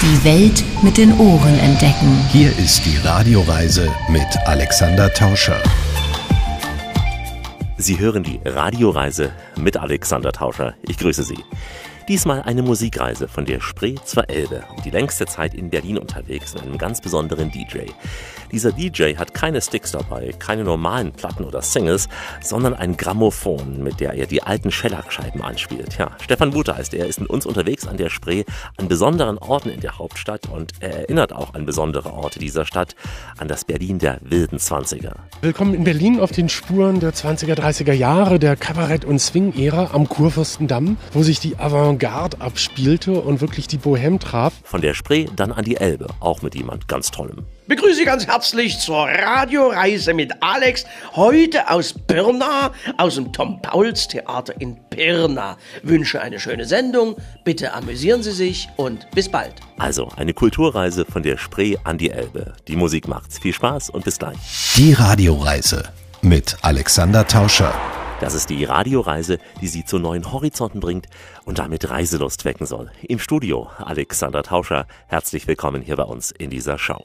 Die Welt mit den Ohren entdecken. Hier ist die Radioreise mit Alexander Tauscher. Sie hören die Radioreise mit Alexander Tauscher. Ich grüße Sie. Diesmal eine Musikreise von der Spree zur Elbe und die längste Zeit in Berlin unterwegs mit einem ganz besonderen DJ. Dieser DJ hat keine Sticks dabei, keine normalen Platten oder Singles, sondern ein Grammophon, mit der er die alten Schellackscheiben anspielt. Ja, Stefan Buter heißt er, ist mit uns unterwegs an der Spree, an besonderen Orten in der Hauptstadt und er erinnert auch an besondere Orte dieser Stadt, an das Berlin der wilden Zwanziger. Willkommen in Berlin auf den Spuren der 20er, 30er Jahre der Kabarett- und Swing-Ära am Kurfürstendamm, wo sich die Avantgarde abspielte und wirklich die Bohème traf. Von der Spree dann an die Elbe, auch mit jemand ganz Tollem. Begrüße Sie ganz herzlich zur Radioreise mit Alex. Heute aus Pirna, aus dem Tom Pauls Theater in Pirna. Wünsche eine schöne Sendung. Bitte amüsieren Sie sich und bis bald. Also eine Kulturreise von der Spree an die Elbe. Die Musik macht's. Viel Spaß und bis gleich. Die Radioreise mit Alexander Tauscher. Das ist die Radioreise, die Sie zu neuen Horizonten bringt und damit Reiselust wecken soll. Im Studio Alexander Tauscher. Herzlich willkommen hier bei uns in dieser Show.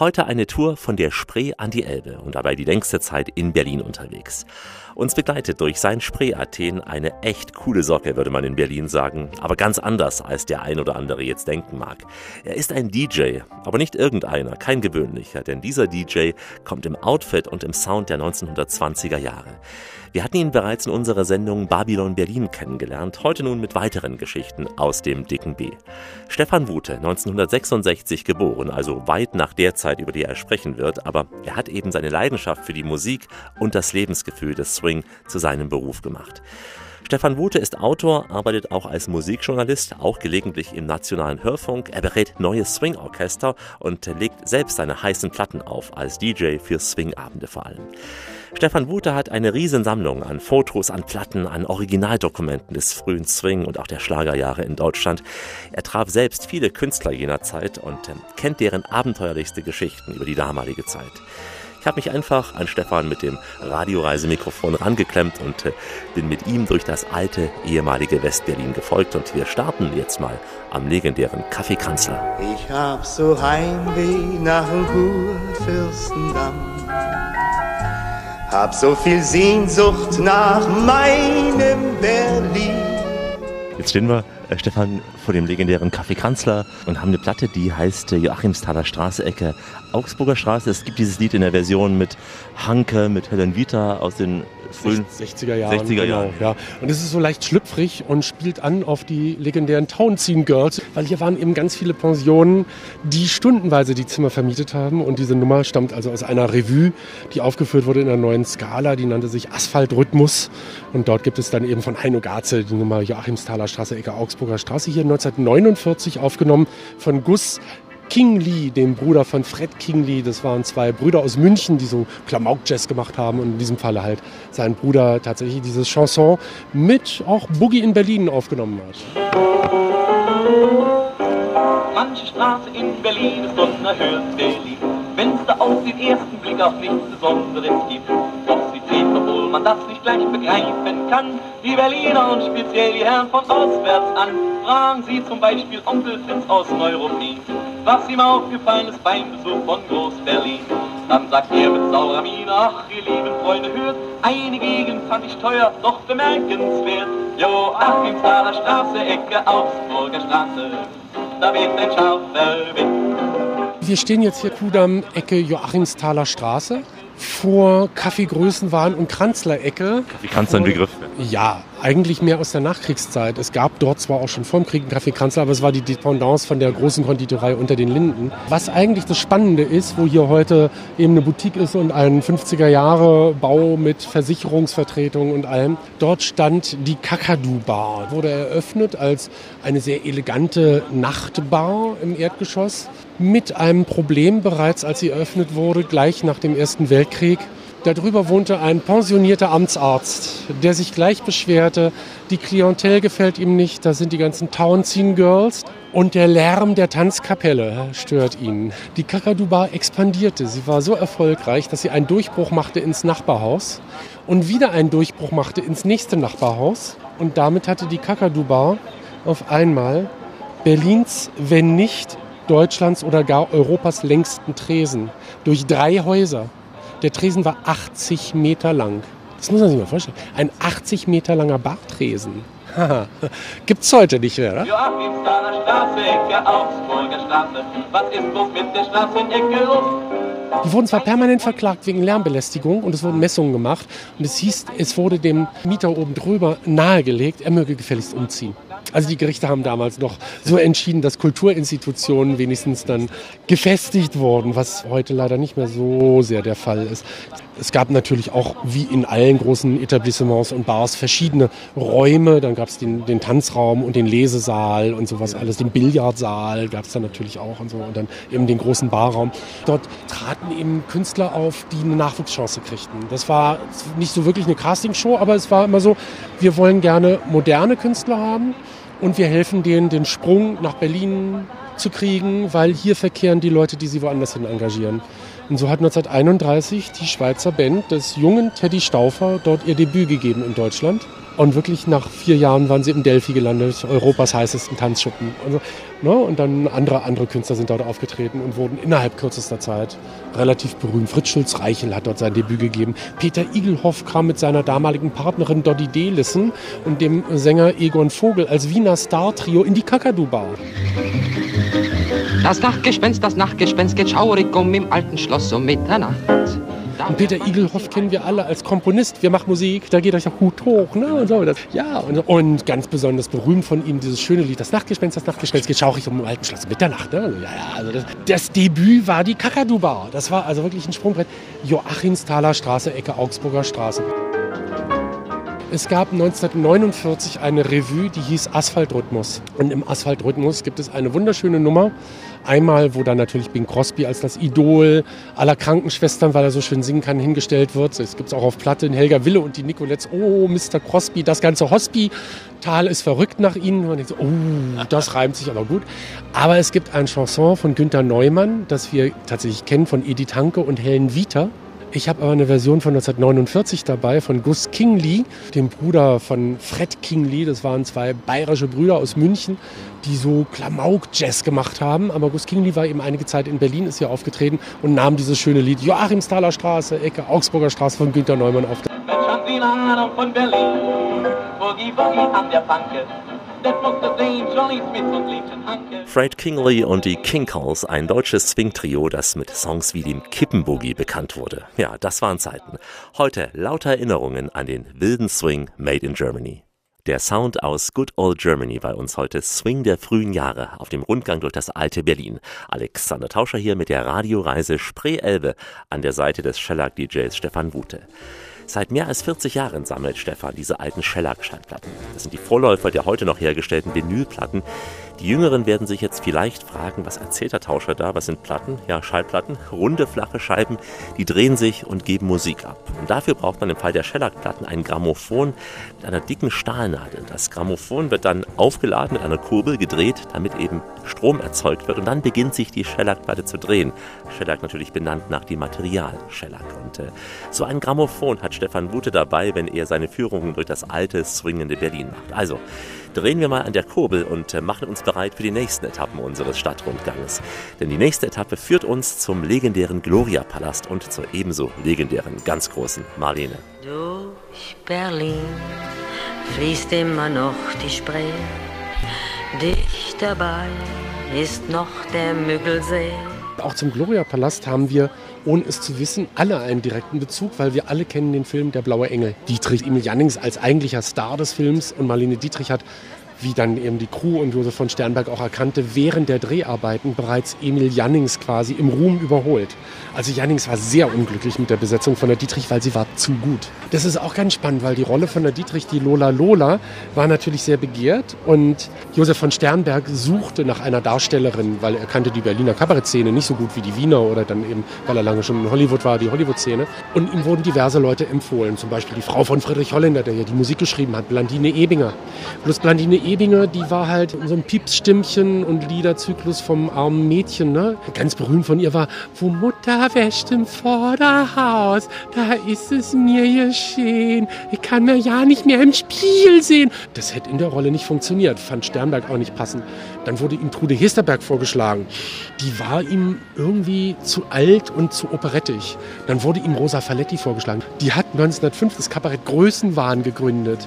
Heute eine Tour von der Spree an die Elbe und dabei die längste Zeit in Berlin unterwegs. Uns begleitet durch sein Spree-Athen eine echt coole Socke, würde man in Berlin sagen, aber ganz anders, als der ein oder andere jetzt denken mag. Er ist ein DJ, aber nicht irgendeiner, kein gewöhnlicher, denn dieser DJ kommt im Outfit und im Sound der 1920er Jahre. Wir hatten ihn bereits in unserer Sendung Babylon Berlin kennengelernt, heute nun mit weiteren Geschichten aus dem dicken B. Stefan Wute, 1966 geboren, also weit nach der Zeit, über die er sprechen wird, aber er hat eben seine Leidenschaft für die Musik und das Lebensgefühl des Swing zu seinem Beruf gemacht. Stefan Wute ist Autor, arbeitet auch als Musikjournalist, auch gelegentlich im Nationalen Hörfunk. Er berät neue Swing-Orchester und legt selbst seine heißen Platten auf, als DJ für Swing-Abende vor allem. Stefan Wute hat eine Riesensammlung an Fotos, an Platten, an Originaldokumenten des frühen Swing und auch der Schlagerjahre in Deutschland. Er traf selbst viele Künstler jener Zeit und äh, kennt deren abenteuerlichste Geschichten über die damalige Zeit. Ich habe mich einfach an Stefan mit dem Radioreisemikrofon rangeklemmt und äh, bin mit ihm durch das alte, ehemalige Westberlin gefolgt. Und wir starten jetzt mal am legendären Café Kanzler. Ich hab so Heimweh nach dem Kurfürstendamm. Hab so viel Sehnsucht nach meinem Berlin. Jetzt stehen wir, äh, Stefan, vor dem legendären Café Kanzler und haben eine Platte, die heißt äh, Joachimsthaler Straße, Ecke Augsburger Straße. Es gibt dieses Lied in der Version mit Hanke, mit Helen Vita aus den frühen 60er Jahren. 60er Jahren. Genau, ja. Und es ist so leicht schlüpfrig und spielt an auf die legendären Townsend Girls, weil hier waren eben ganz viele Pensionen, die stundenweise die Zimmer vermietet haben. Und diese Nummer stammt also aus einer Revue, die aufgeführt wurde in einer neuen Skala, die nannte sich Asphaltrhythmus. Und dort gibt es dann eben von Heino Garze die Nummer Joachimsthaler Straße, Ecke Augsburger Straße, hier 1949 aufgenommen von Gus King Lee, dem Bruder von Fred King Lee. Das waren zwei Brüder aus München, die so Klamauk-Jazz gemacht haben und in diesem Falle halt sein Bruder tatsächlich dieses Chanson mit auch Boogie in Berlin aufgenommen hat. Manche Straße in Berlin ist unerhört Berlin, wenn's da auf den ersten Blick auch nichts Besonderes gibt. Doch sie zählt, obwohl man das nicht gleich begreifen kann, die Berliner und speziell die Herren von auswärts an. Fragen Sie zum Beispiel Onkel Fritz aus Neuruppin, was ihm aufgefallen ist beim Besuch von Groß-Berlin. Dann sagt er mit saurer Miene, ach ihr lieben Freunde, hört, eine Gegend fand ich teuer, doch bemerkenswert. Joachimsthaler Straße, Ecke Augsburger Straße, da weht ein scharfer Wind. Wir stehen jetzt hier Kudamm, Ecke Joachimsthaler Straße vor Kaffeegrößenwahn und Kranzler-Ecke. Wie kannst du ein Begriff? Ja, eigentlich mehr aus der Nachkriegszeit. Es gab dort zwar auch schon vor dem Krieg einen Kaffee Kanzler, aber es war die Dependance von der großen Konditorei unter den Linden. Was eigentlich das Spannende ist, wo hier heute eben eine Boutique ist und ein 50er Jahre Bau mit Versicherungsvertretung und allem. Dort stand die Kakadu Bar. Wurde eröffnet als eine sehr elegante Nachtbar im Erdgeschoss mit einem Problem bereits, als sie eröffnet wurde, gleich nach dem Ersten Weltkrieg. Darüber wohnte ein pensionierter Amtsarzt, der sich gleich beschwerte, die Klientel gefällt ihm nicht, da sind die ganzen Townsend Girls und der Lärm der Tanzkapelle stört ihn. Die Kakadu Bar expandierte. Sie war so erfolgreich, dass sie einen Durchbruch machte ins Nachbarhaus und wieder einen Durchbruch machte ins nächste Nachbarhaus. Und damit hatte die Kakadu Bar auf einmal Berlins, wenn nicht Deutschlands oder gar Europas längsten Tresen. Durch drei Häuser. Der Tresen war 80 Meter lang. Das muss man sich mal vorstellen. Ein 80 Meter langer Bartresen. Gibt's heute nicht mehr, oder? Joachimsthaler Straße, Ecke Augsburger Straße. Was ist bloß mit der Straßenecke los? Die wurden zwar permanent verklagt wegen Lärmbelästigung und es wurden Messungen gemacht und es hieß, es wurde dem Mieter oben drüber nahegelegt, er möge gefälligst umziehen. Also die Gerichte haben damals noch so entschieden, dass Kulturinstitutionen wenigstens dann gefestigt wurden, was heute leider nicht mehr so sehr der Fall ist. Es gab natürlich auch, wie in allen großen Etablissements und Bars, verschiedene Räume. Dann gab es den, den Tanzraum und den Lesesaal und sowas alles. Den Billardsaal gab es dann natürlich auch und so. Und dann eben den großen Barraum. Dort traten eben Künstler auf, die eine Nachwuchschance kriegten. Das war nicht so wirklich eine Castingshow, aber es war immer so, wir wollen gerne moderne Künstler haben und wir helfen denen, den Sprung nach Berlin zu kriegen, weil hier verkehren die Leute, die sie woanders hin engagieren. Und so hat 1931 die Schweizer Band des jungen Teddy Stauffer dort ihr Debüt gegeben in Deutschland. Und wirklich nach vier Jahren waren sie im Delphi gelandet, Europas heißesten Tanzschuppen. Also, ne? Und dann andere, andere Künstler sind dort aufgetreten und wurden innerhalb kürzester Zeit relativ berühmt. Fritz Schulz-Reichel hat dort sein Debüt gegeben. Peter Igelhoff kam mit seiner damaligen Partnerin Doddy Delissen und dem Sänger Egon Vogel als Wiener Star-Trio in die Kakadu-Bar. Das Nachtgespenst, das Nachtgespenst geht schaurig um im alten Schloss um Mitternacht. Und Peter Igelhoff kennen wir alle als Komponist. Wir machen Musik, da geht euch der Hut hoch. Ne? Und, so. Das, ja, und, und, ganz besonders berühmt von ihm dieses schöne Lied, das Nachtgespenst, das Nachtgespenst geht schaurig um im alten Schloss Mitternacht. Ne? Also, ja, ja, also das, das Debüt war die Kakadu-Bar. Das war also wirklich ein Sprungbrett. Joachimsthaler Straße, Ecke Augsburger Straße. Es gab 1949 eine Revue, die hieß Asphaltrhythmus. Und im Asphaltrhythmus gibt es eine wunderschöne Nummer. Einmal, wo dann natürlich Bing Crosby als das Idol aller Krankenschwestern, weil er so schön singen kann, hingestellt wird. Es gibt es auch auf Platte in Helga Wille und die Nicolettes. Oh, Mr. Crosby, das ganze Hospital ist verrückt nach ihnen. Man denkt so, oh, das reimt sich aber gut. Aber es gibt ein Chanson von Günter Neumann, das wir tatsächlich kennen, von Edith Hanke und Helen Vita. Ich habe aber eine Version von 1949 dabei von Gus Kingley, dem Bruder von Fred Kingley. Das waren zwei bayerische Brüder aus München, die so Klamauk-Jazz gemacht haben. Aber Gus Kingley war eben einige Zeit in Berlin, ist hier aufgetreten und nahm dieses schöne Lied Joachimsthaler Straße, Ecke Augsburger Straße von Günter Neumann auf. Mensch, haben Sie eine Ahnung von Berlin? Boogie Woogie an der Panke. Fred Kingley und die Kinkles, ein deutsches Swing-Trio, das mit Songs wie dem Kippenboogie bekannt wurde. Ja, das waren Zeiten. Heute lauter Erinnerungen an den wilden Swing made in Germany. Der Sound aus Good Old Germany bei uns heute Swing der frühen Jahre auf dem Rundgang durch das alte Berlin. Alexander Tauscher hier mit der Radioreise Spree-Elbe an der Seite des Shellac-DJs Stefan Wute. Seit mehr als 40 Jahren sammelt Stefan diese alten Shellac-Schallplatten. Das sind die Vorläufer der heute noch hergestellten Vinylplatten. Die Jüngeren werden sich jetzt vielleicht fragen, was erzählt der Tauscher da? Was sind Platten? Ja, Schallplatten, runde, flache Scheiben, die drehen sich und geben Musik ab. Und dafür braucht man im Fall der Shellac-Platten ein Grammophon mit einer dicken Stahlnadel. Das Grammophon wird dann aufgeladen mit einer Kurbel, gedreht, damit eben Strom erzeugt wird. Und dann beginnt sich die Shellac-Platte zu drehen. Shellac natürlich benannt nach dem Material Shellac. Und äh, so ein Grammophon hat Stefan Wute dabei, wenn er seine Führungen durch das alte, swingende Berlin macht. Also, drehen wir mal an der Kurbel und äh, machen uns bereit für die nächsten Etappen unseres Stadtrundganges. Denn die nächste Etappe führt uns zum legendären Gloria-Palast und zur ebenso legendären, ganz großen Marlene. Durch Berlin fließt immer noch die Spree. Dicht dabei ist noch der Müggelsee. Auch zum Gloria-Palast haben wir, ohne es zu wissen, alle einen direkten Bezug, weil wir alle kennen den Film Der blaue Engel. Dietrich Emil Jannings als eigentlicher Star des Films und Marlene Dietrich hat wie dann eben die Crew und Josef von Sternberg auch erkannte, während der Dreharbeiten bereits Emil Jannings quasi im Ruhm überholt. Also Jannings war sehr unglücklich mit der Besetzung von der Dietrich, weil sie war zu gut. Das ist auch ganz spannend, weil die Rolle von der Dietrich, die Lola Lola, war natürlich sehr begehrt und Josef von Sternberg suchte nach einer Darstellerin, weil er kannte die Berliner Kabarettszene nicht so gut wie die Wiener oder dann eben, weil er lange schon in Hollywood war, die Hollywood-Szene. Und ihm wurden diverse Leute empfohlen, zum Beispiel die Frau von Friedrich Holländer, der ja die Musik geschrieben hat, Blandine Ebinger. Bloß Blandine Ebinge, die war halt so ein Piepsstimmchen und Liederzyklus vom armen Mädchen. Ne? Ganz berühmt von ihr war, wo Mutter wäscht im Vorderhaus, da ist es mir geschehen. Ich kann mir ja nicht mehr im Spiel sehen. Das hätte in der Rolle nicht funktioniert, fand Sternberg auch nicht passend. Dann wurde ihm Trude Hesterberg vorgeschlagen. Die war ihm irgendwie zu alt und zu operettig. Dann wurde ihm Rosa Faletti vorgeschlagen. Die hat 1905 das Kabarett Größenwahn gegründet.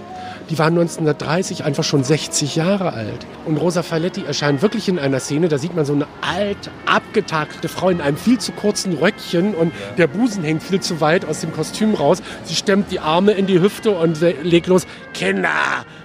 Die war 1930 einfach schon 60 Jahre alt. Und Rosa Faletti erscheint wirklich in einer Szene, da sieht man so eine alt, abgetakelte Frau in einem viel zu kurzen Röckchen und der Busen hängt viel zu weit aus dem Kostüm raus. Sie stemmt die Arme in die Hüfte und legt los, Kinder,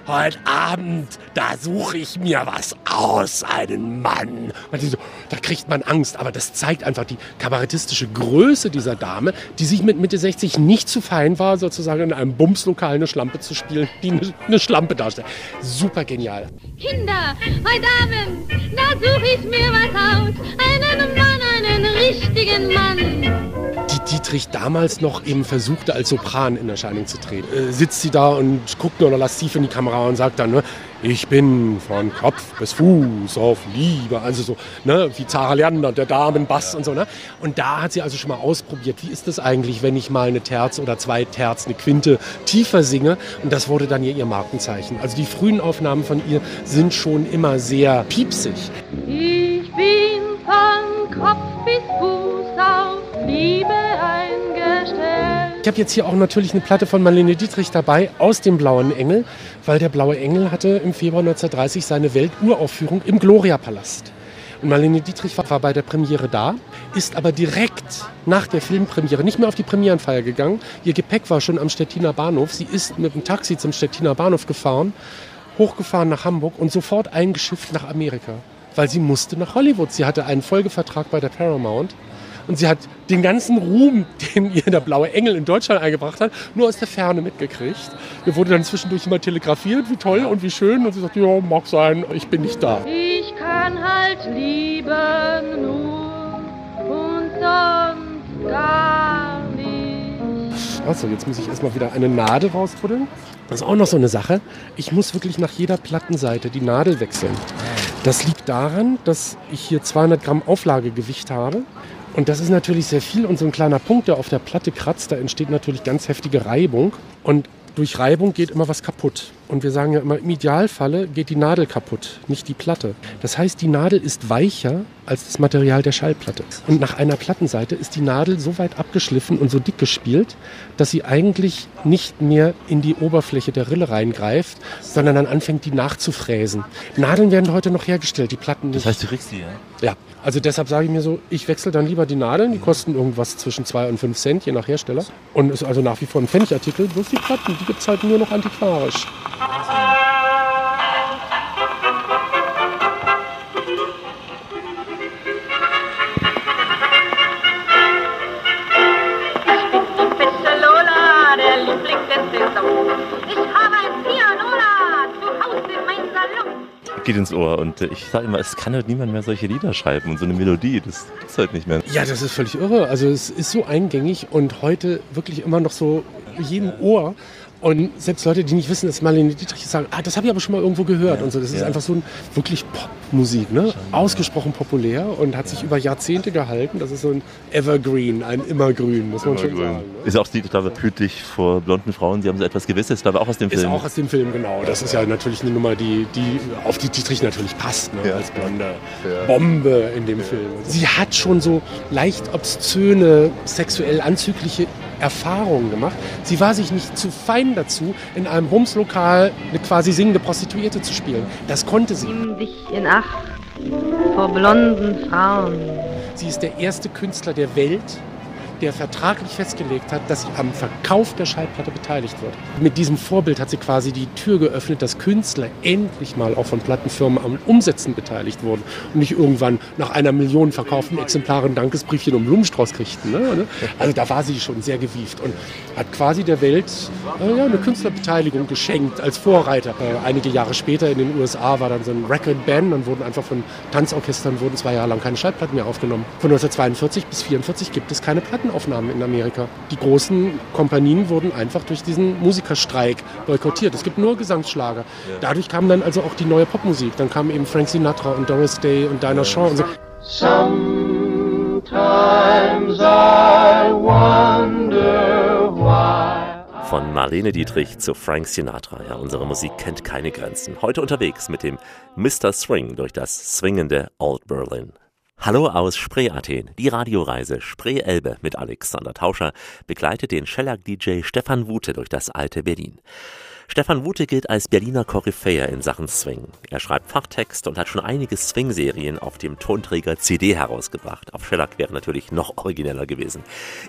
heute Abend, da suche ich mir was aus, einen Mann. So, da kriegt man Angst, aber das zeigt einfach die kabarettistische Größe dieser Dame, die sich mit Mitte 60 nicht zu fein war, sozusagen in einem Bumslokal eine Schlampe zu spielen, die eine, eine Schlampe darstellt. Super genial. Kinder, heute Abend, da suche ich mir was aus, einen Mann, einen richtigen Mann die Dietrich damals noch eben versuchte, als Sopran in Erscheinung zu treten. Äh, sitzt sie da und guckt nur noch lasziv in die Kamera und sagt dann, ne, ich bin von Kopf bis Fuß auf Liebe. Also so, ne, wie Zara Leander, der Damenbass und so, ne. Und da hat sie also schon mal ausprobiert, wie ist das eigentlich, wenn ich mal eine Terz oder zwei Terz, eine Quinte tiefer singe. Und das wurde dann ihr, ihr Markenzeichen. Also die frühen Aufnahmen von ihr sind schon immer sehr piepsig. Ich bin von Kopf bis Fuß auf Liebe. Ich habe jetzt hier auch natürlich eine Platte von Marlene Dietrich dabei aus dem Blauen Engel, weil der Blaue Engel hatte im Februar 1930 seine Welturaufführung im Gloria-Palast. Und Marlene Dietrich war bei der Premiere da, ist aber direkt nach der Filmpremiere nicht mehr auf die Premierenfeier gegangen. Ihr Gepäck war schon am Stettiner Bahnhof. Sie ist mit dem Taxi zum Stettiner Bahnhof gefahren, hochgefahren nach Hamburg und sofort eingeschifft nach Amerika, weil sie musste nach Hollywood. Sie hatte einen Folgevertrag bei der Paramount und sie hat den ganzen Ruhm, den ihr der blaue Engel in Deutschland eingebracht hat, nur aus der Ferne mitgekriegt. Mir wurde dann zwischendurch immer telegrafiert, wie toll und wie schön. Und sie sagt, ja, mag sein, ich bin nicht da. Ich kann halt lieben nur und sonst gar nicht. Achso, jetzt muss ich erstmal wieder eine Nadel rausbuddeln. Das ist auch noch so eine Sache. Ich muss wirklich nach jeder Plattenseite die Nadel wechseln. Das liegt daran, dass ich hier 200 Gramm Auflagegewicht habe. Und das ist natürlich sehr viel und so ein kleiner Punkt, der auf der Platte kratzt, da entsteht natürlich ganz heftige Reibung. Und durch Reibung geht immer was kaputt. Und wir sagen ja immer, im Idealfalle geht die Nadel kaputt, nicht die Platte. Das heißt, die Nadel ist weicher als das Material der Schallplatte. Und nach einer Plattenseite ist die Nadel so weit abgeschliffen und so dick gespielt, dass sie eigentlich nicht mehr in die Oberfläche der Rille reingreift, sondern dann anfängt, die nachzufräsen. Nadeln werden heute noch hergestellt, die Platten nicht. Das heißt, du kriegst die, ja? Ja, also deshalb sage ich mir so, ich wechsle dann lieber die Nadeln, die kosten irgendwas zwischen 2 und 5 Cent, je nach Hersteller. Und ist also nach wie vor ein Pfennigartikel. Bloß die Platten, die gibt es halt nur noch antiquarisch. Geht ins Ohr. Und ich sage immer, es kann halt niemand mehr solche Lieder schreiben und so eine Melodie, das gibt's halt nicht mehr. Ja, das ist völlig irre. Also es ist so eingängig und heute wirklich immer noch so jedem Ohr. Und selbst Leute, die nicht wissen, dass Marlene Dietrich ist, sagen, ah, das habe ich aber schon mal irgendwo gehört. Ja, und so. Das ja. ist einfach so ein wirklich Popmusik, ne? Ausgesprochen populär und hat sich über Jahrzehnte gehalten. Das ist so ein Evergreen, ein Immergrün, muss man schon sagen. Ne? Ist auch, ich glaube, dich vor blonden Frauen. Sie haben so etwas Gewisses, glaube auch aus dem Film. Ist auch aus dem Film, genau. Das ist ja natürlich eine Nummer, die, die auf die Dietrich natürlich passt, ne? als blonde Bombe in dem Film. Sie hat schon so leicht obszöne, sexuell anzügliche Erfahrungen gemacht. Sie war sich nicht zu fein dazu, in einem Bumslokal eine quasi singende Prostituierte zu spielen. Das konnte sie. Nimm dich in Acht vor blonden Frauen. Sie ist der erste Künstler der Welt, der vertraglich festgelegt hat, dass sie am Verkauf der Schallplatte beteiligt wird. Mit diesem Vorbild hat sie quasi die Tür geöffnet, dass Künstler endlich mal auch von Plattenfirmen am Umsetzen beteiligt wurden und nicht irgendwann nach einer Million verkauften Exemplaren Dankesbriefchen und Blumenstrauß kriegten. Ne? ne? Also da war sie schon sehr gewieft und hat quasi der Welt äh, ja, eine Künstlerbeteiligung geschenkt als Vorreiter. Äh, einige Jahre später in den USA war dann so ein Record Band, dann wurden einfach von Tanzorchestern wurden zwei Jahre lang keine Schallplatten mehr aufgenommen. Von 1942 bis 1944 gibt es keine Platten Plattenaufnahmen in Amerika. Die großen Kompanien wurden einfach durch diesen Musikerstreik boykottiert. Es gibt nur Gesangsschlager. Dadurch kam dann also auch die neue Popmusik. Dann kamen eben Frank Sinatra und Doris Day und Dinah Shaw und so. Sometimes I wonder why. Von Marlene Dietrich zu Frank Sinatra. Ja, unsere Musik kennt keine Grenzen. Heute unterwegs mit dem Mr. Swing durch das swingende Old Berlin. Hallo aus Spree-Athen. Die Radioreise Spree-Elbe mit Alexander Tauscher begleitet den Shellac-DJ Stefan Wute durch das alte Berlin. Stefan Wute gilt als Berliner Koryphäe in Sachen Swing. Er schreibt Fachtext und hat schon einige Swing-Serien auf dem Tonträger CD herausgebracht. Auf Shellac wäre natürlich noch origineller gewesen.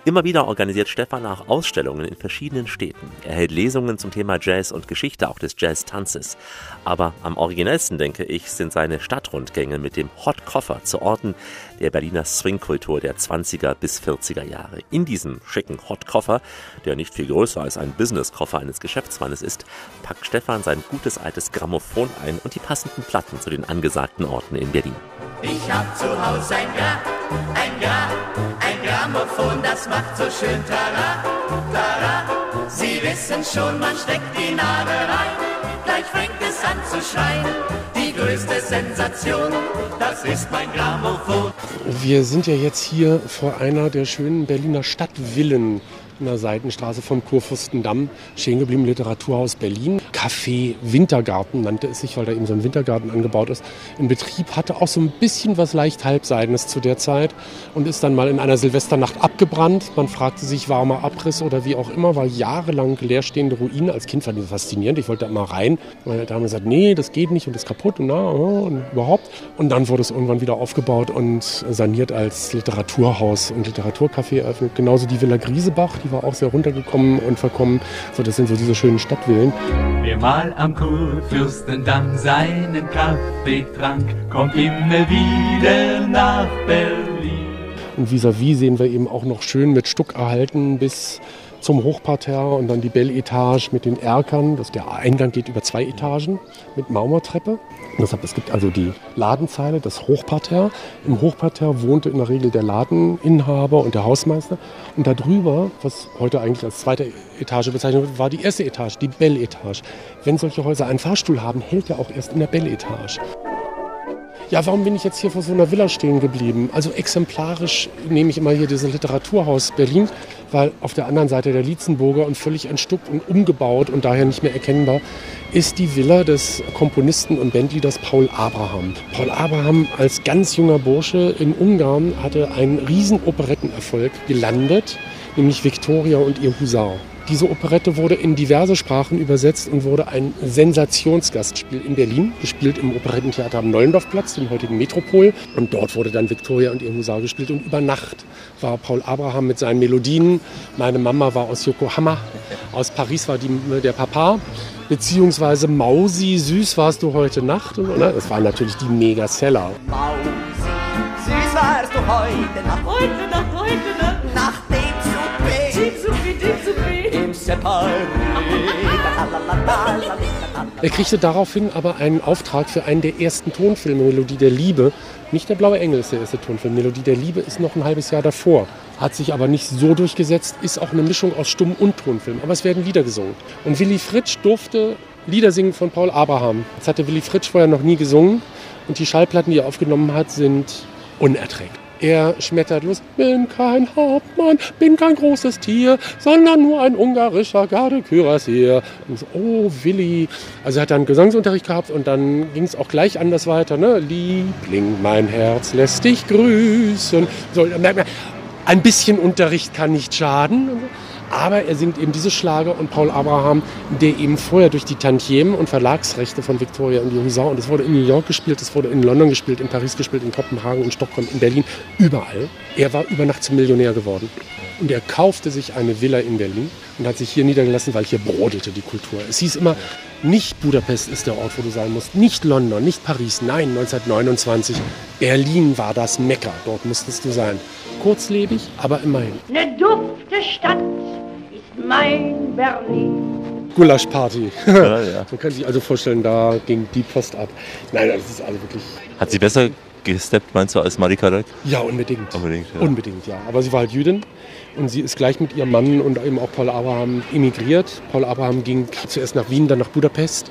Immer wieder organisiert Stefan auch Ausstellungen in verschiedenen Städten. Er hält Lesungen zum Thema Jazz und Geschichte, auch des Jazz-Tanzes. Aber am originellsten, denke ich, sind seine Stadtrundgänge mit dem Hot Koffer zu Orten der Berliner Swing-Kultur der 20er bis 40er Jahre. In diesem schicken Hot Koffer, der nicht viel größer als ein Business-Koffer eines Geschäftsmannes ist, packt Stefan sein gutes altes Grammophon ein und die passenden Platten zu den angesagten Orten in Berlin. Ich hab zu Hause ein Gra, ein Gra, ein Grammophon, das macht so schön Tara, Tara. Sie wissen schon, man steckt die Nadel rein, gleich fängt es an zu schreien. Die größte Sensation, das ist mein Grammophon. Wir sind ja jetzt hier vor einer der schönen Berliner Stadtvillen in der Seitenstraße vom Kurfürstendamm stehen geblieben, Literaturhaus Berlin. Café Wintergarten nannte es sich, weil da eben so ein Wintergarten angebaut ist. In Betrieb hatte auch so ein bisschen was leicht Halbseidenes zu der Zeit und ist dann mal in einer Silvesternacht abgebrannt. Man fragte sich, warmer Abriss oder wie auch immer, war jahrelang leerstehende Ruine. Als Kind fand ich das faszinierend. Ich wollte da mal rein. Meine Dame gesagt, nee, das geht nicht und ist kaputt und na und überhaupt. Und dann wurde es irgendwann wieder aufgebaut und saniert als Literaturhaus und Literaturcafé eröffnet. Genauso die Villa Griesebach, die war auch sehr runtergekommen und verkommen. So, das sind so diese schönen Stadtvillen. Wer mal am Kurfürstendamm seinen Kaffee trank, kommt immer wieder nach Berlin. Und vis-à-vis sehen wir eben auch noch schön mit Stuck erhalten bis zum Hochparterre und dann die Belle Etage mit den Erkern. Das, der Eingang geht über zwei Etagen mit Marmortreppe. Deshalb, es gibt also die Ladenzeile, das Hochparterre. Im Hochparterre wohnte in der Regel der Ladeninhaber und der Hausmeister. Und darüber, was heute eigentlich als zweite Etage bezeichnet wird, war die erste Etage, die Belle Etage. Wenn solche Häuser einen Fahrstuhl haben, hält er auch erst in der Belle Etage. Ja, warum bin ich jetzt hier vor so einer Villa stehen geblieben? Also exemplarisch nehme ich immer hier dieses Literaturhaus Berlin, weil auf der anderen Seite der Lietzenburger und völlig entstuckt und umgebaut und daher nicht mehr erkennbar ist die Villa des Komponisten und Bandleaders Paul Abraham. Paul Abraham als ganz junger Bursche in Ungarn hatte einen riesen Operettenerfolg gelandet, nämlich Victoria und ihr Husar. Diese Operette wurde in diverse Sprachen übersetzt und wurde ein Sensationsgastspiel in Berlin, gespielt im Operettentheater am Neulendorfplatz, dem heutigen Metropol. Und dort wurde dann Victoria und ihr Husar gespielt. Und über Nacht war Paul Abraham mit seinen Melodien. Meine Mama war aus Yokohama, aus Paris war die, der Papa. Beziehungsweise Mausi, süß warst du heute Nacht. Ne? Das waren natürlich die Mega-Seller. Mausi, süß warst du heute Nacht. Heute Nacht, heute Nacht. Er kriegte daraufhin aber einen Auftrag für einen der ersten Tonfilme, Melodie der Liebe. Nicht der Blaue Engel ist der erste Tonfilm. Melodie der Liebe ist noch ein halbes Jahr davor. Hat sich aber nicht so durchgesetzt, ist auch eine Mischung aus Stumm- und Tonfilm. Aber es werden Lieder gesungen. Und Willy Fritsch durfte Lieder singen von Paul Abraham. Das hatte Willy Fritsch vorher noch nie gesungen. Und die Schallplatten, die er aufgenommen hat, sind unerträglich. Er schmettert los, bin kein Hauptmann, bin kein großes Tier, sondern nur ein ungarischer Gardekürassier. Und so, oh, Willi. Also er hat dann Gesangsunterricht gehabt und dann ging es auch gleich anders weiter. Ne? Liebling, mein Herz lässt dich grüßen. So, da merkt man, ein bisschen Unterricht kann nicht schaden. Aber er singt eben diese Schlager und Paul Abraham, der eben vorher durch die Tantiemen und Verlagsrechte von Victoria und Husar, und es wurde in New York gespielt, es wurde in London gespielt, in Paris gespielt, in Kopenhagen, in Stockholm, in Berlin, überall. Er war über Nacht zum Millionär geworden. Und er kaufte sich eine Villa in Berlin und hat sich hier niedergelassen, weil hier brodelte die Kultur. Es hieß immer, nicht Budapest ist der Ort, wo du sein musst, nicht London, nicht Paris, nein, 1929. Berlin war das Mekka, dort musstest du sein. Kurzlebig, aber immerhin. Eine dufte Stadt mein Berlin. Gulaschparty. Ja, ja. Man kann sich also vorstellen, da ging die Post ab. Nein, das ist also wirklich. Hat sie besser gesteppt, meinst du, als Marika Röck? Ja, unbedingt. Unbedingt, ja. Unbedingt, ja. Aber sie war halt Jüdin und sie ist gleich mit ihrem Mann und eben auch Paul Abraham emigriert. Paul Abraham ging zuerst nach Wien, dann nach Budapest.